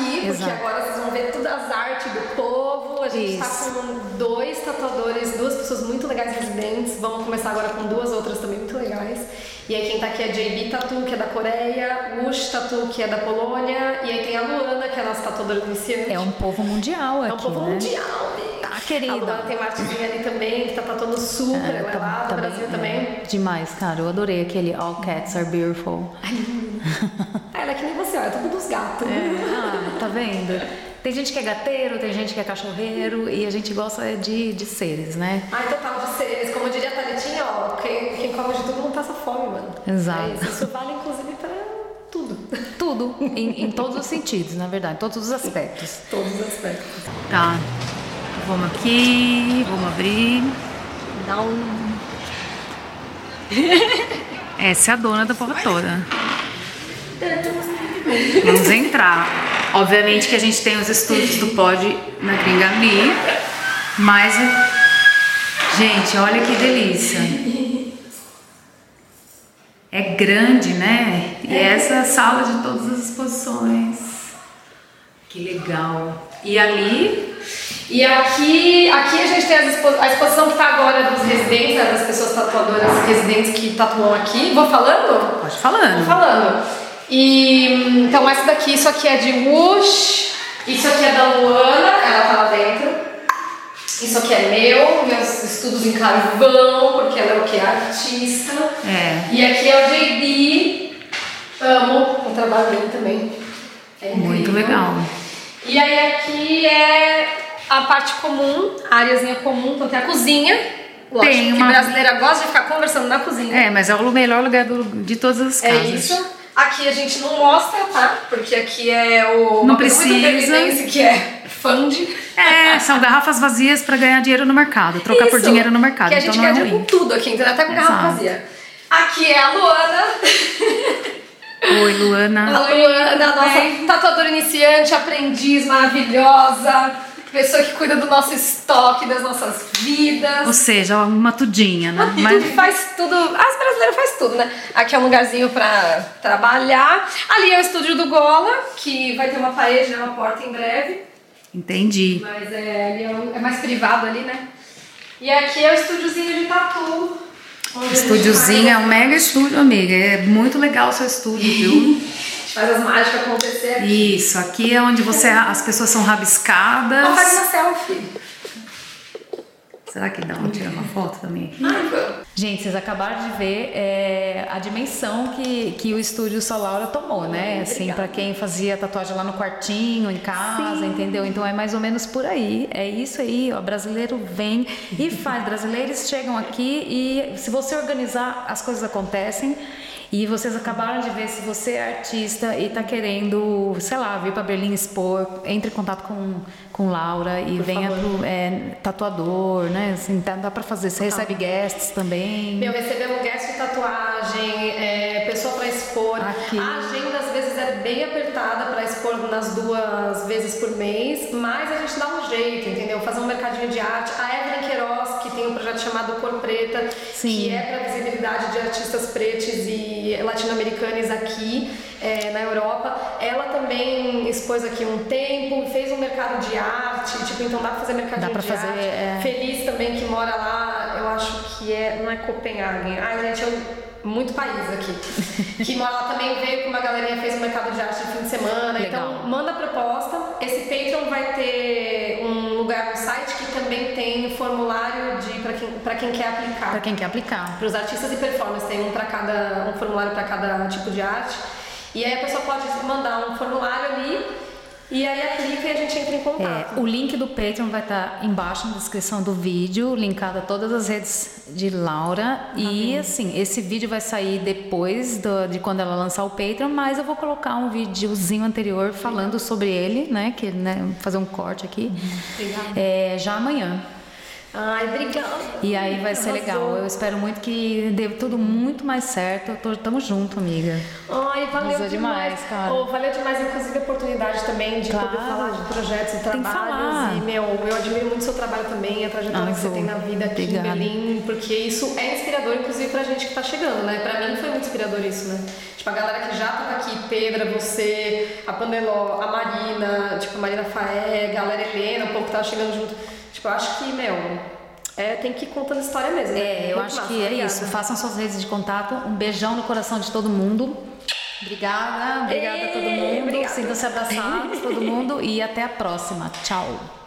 Speaker 2: aqui, porque
Speaker 1: Exato.
Speaker 2: agora vocês vão ver todas as artes do povo. A gente tá
Speaker 1: Isso.
Speaker 2: com dois tatuadores, duas pessoas muito legais residentes. Vamos começar agora com duas outras também muito legais. E aí quem tá aqui é JB Tatu, que é da Coreia, Ush Tatu, que é da Polônia, e aí tem a Luana, que é a nossa tatuadora iniciante.
Speaker 1: É um povo mundial
Speaker 2: É
Speaker 1: aqui,
Speaker 2: um povo
Speaker 1: né?
Speaker 2: mundial, amiga.
Speaker 1: Tá, querida.
Speaker 2: A Luana tem uma artezinha ali também, que tá tatuando super, ela é
Speaker 1: Tá-
Speaker 2: lá do
Speaker 1: tá bem-
Speaker 2: Brasil
Speaker 1: é,
Speaker 2: também.
Speaker 1: demais, cara. Eu adorei aquele All Cats Are Beautiful. [LAUGHS]
Speaker 2: Ela é ó, é tudo dos gatos.
Speaker 1: Ah, tá vendo? Tem gente que é gateiro, tem gente que é cachorreiro e a gente gosta de, de seres, né?
Speaker 2: Ai, total de seres. Como diria a Thalitinha, ó, quem, quem come de tudo não passa fome, mano.
Speaker 1: Exato.
Speaker 2: É isso. Isso vale, inclusive, pra tudo.
Speaker 1: Tudo, em, em todos os sentidos, na verdade, em todos os aspectos.
Speaker 2: Todos os aspectos.
Speaker 1: Tá. Vamos aqui, vamos abrir.
Speaker 2: Dá um... [LAUGHS]
Speaker 1: Essa é a dona da porra toda. Vamos entrar. Obviamente que a gente tem os estúdios do Pod na Gringali, mas. Gente, olha que delícia. É grande, né? E essa é a sala de todas as exposições. Que legal. E ali
Speaker 2: E aqui, aqui a gente tem expo- a exposição que tá agora dos residentes, né, das pessoas tatuadoras residentes que tatuam aqui. Vou falando?
Speaker 1: Pode
Speaker 2: Vou
Speaker 1: falando.
Speaker 2: E então essa daqui, isso aqui é de Wush, isso aqui é da Luana, ela tá lá dentro. Isso aqui é meu, meus estudos em carvão, porque ela é o que? Artista.
Speaker 1: É.
Speaker 2: E aqui é o JD. Amo o trabalho dele também. É
Speaker 1: Muito legal.
Speaker 2: E aí aqui é a parte comum, a áreazinha comum, então tem a cozinha. Lógico
Speaker 1: Tem
Speaker 2: que
Speaker 1: uma-
Speaker 2: brasileira gosta de ficar conversando na cozinha.
Speaker 1: É, mas é o melhor lugar do- de todas as
Speaker 2: É
Speaker 1: casas.
Speaker 2: isso. Aqui a gente não mostra, tá? Porque aqui é o.
Speaker 1: Não
Speaker 2: muito
Speaker 1: precisa.
Speaker 2: que é fund.
Speaker 1: É, são garrafas vazias pra ganhar dinheiro no mercado, trocar por
Speaker 2: Isso,
Speaker 1: dinheiro no mercado.
Speaker 2: Que a
Speaker 1: então
Speaker 2: gente
Speaker 1: não é
Speaker 2: ganha dinheiro
Speaker 1: ruim.
Speaker 2: com tudo aqui, entendeu? Até com garrafa
Speaker 1: Exato.
Speaker 2: vazia. Aqui é a Luana.
Speaker 1: Oi, Luana.
Speaker 2: A Luana, nossa tatuadora iniciante, aprendiz maravilhosa, pessoa que cuida do nosso estoque, das nossas vidas.
Speaker 1: Ou seja, uma tudinha, né?
Speaker 2: E
Speaker 1: Mas
Speaker 2: faz tudo. As brasileiras faz tudo, né? Aqui é um lugarzinho pra trabalhar. Ali é o estúdio do Gola, que vai ter uma parede, né, uma porta em breve.
Speaker 1: entendi.
Speaker 2: Mas é, ali é, um- é mais privado ali, né? E aqui é o estúdiozinho de tatu.
Speaker 1: Estúdiozinho é um mega estúdio, amiga. É muito legal o seu estúdio, viu? [LAUGHS]
Speaker 2: Faz as mágicas acontecer aqui.
Speaker 1: Isso, aqui é onde você as pessoas são
Speaker 2: Ela faz
Speaker 1: rabiscadas.
Speaker 2: uma selfie.
Speaker 1: Será que dá uma tirar uma foto também?
Speaker 2: Ai.
Speaker 1: Gente, vocês acabaram de ver é, a dimensão que, que o estúdio Solaura tomou, né? Assim, para quem fazia tatuagem lá no quartinho, em casa, entendeu? Então é mais ou menos por aí. É isso aí, ó. Brasileiro vem e faz. Brasileiros chegam aqui e se você organizar, as coisas acontecem. E vocês acabaram de ver se você é artista e tá querendo, sei lá, vir para Berlim expor, entre em contato com, com Laura e venha pro é, tatuador, né? Assim, dá, dá para fazer. Você recebe guests também.
Speaker 2: Meu, recebemos guest de tatuagem, é, pessoa pra expor.
Speaker 1: Aqui.
Speaker 2: A agenda às vezes é bem apertada pra expor nas duas vezes por mês, mas a gente dá um jeito, entendeu? Fazer um mercadinho de arte. A Evelyn Queiroz, que tem um projeto chamado Cor Preta,
Speaker 1: Sim.
Speaker 2: que é pra visibilidade de artistas pretos e latino-americanos aqui é, na Europa. Ela também expôs aqui um tempo, fez um mercado de arte, tipo, então dá pra fazer
Speaker 1: pra
Speaker 2: de
Speaker 1: fazer,
Speaker 2: arte.
Speaker 1: é.
Speaker 2: Feliz também que mora lá, eu acho que é, não é Copenhague. Ai, gente, é muito país aqui. [LAUGHS] que mora lá também veio com uma galerinha, fez um mercado de arte no fim de semana.
Speaker 1: Legal.
Speaker 2: Então, manda a proposta. Esse Patreon vai ter um lugar no site que também tem o formulário de para quem, pra quem quer aplicar.
Speaker 1: Para quem quer aplicar.
Speaker 2: Para os artistas de performance, tem um, pra cada, um formulário para cada tipo de arte. E aí a pessoa pode mandar um formulário ali e aí aplica e a gente entra em contato.
Speaker 1: É, o link do Patreon vai estar embaixo na descrição do vídeo, linkado a todas as redes de Laura. e assim, esse vídeo vai sair depois do, de quando ela lançar o Patreon, mas eu vou colocar um videozinho anterior falando sobre ele, né? Que, né, fazer um corte aqui.
Speaker 2: Obrigada.
Speaker 1: É, já amanhã.
Speaker 2: Ai, obrigada.
Speaker 1: E aí vai ser legal. Eu espero muito que dê tudo muito mais certo. Tô, tamo junto, amiga.
Speaker 2: Ai, valeu demais.
Speaker 1: demais, cara.
Speaker 2: Oh, valeu demais, inclusive, a oportunidade também de
Speaker 1: Claro.
Speaker 2: poder falar de projetos e
Speaker 1: Tem que
Speaker 2: trabalhos.
Speaker 1: falar.
Speaker 2: E, meu, eu admiro muito o seu trabalho também, a trajetória que você tem na vida aqui
Speaker 1: Obrigada.
Speaker 2: em Berlim, porque isso é inspirador, inclusive, pra gente que tá chegando, né? Pra mim foi muito inspirador isso, né? Tipo, a galera que já tava aqui, Pedra, você, a Pandeló, a Marina, tipo, a Marina Faé, a galera Helena, o povo que tava chegando junto. Tipo, eu acho que, meu, é, tem que ir contando história mesmo. né?
Speaker 1: É, eu acho
Speaker 2: massa,
Speaker 1: que é
Speaker 2: obrigada.
Speaker 1: isso. Façam suas redes de contato. Um beijão no coração de todo mundo. Obrigada, obrigada a todo mundo. Sintam-se abraçados, todo mundo. E até a próxima. Tchau.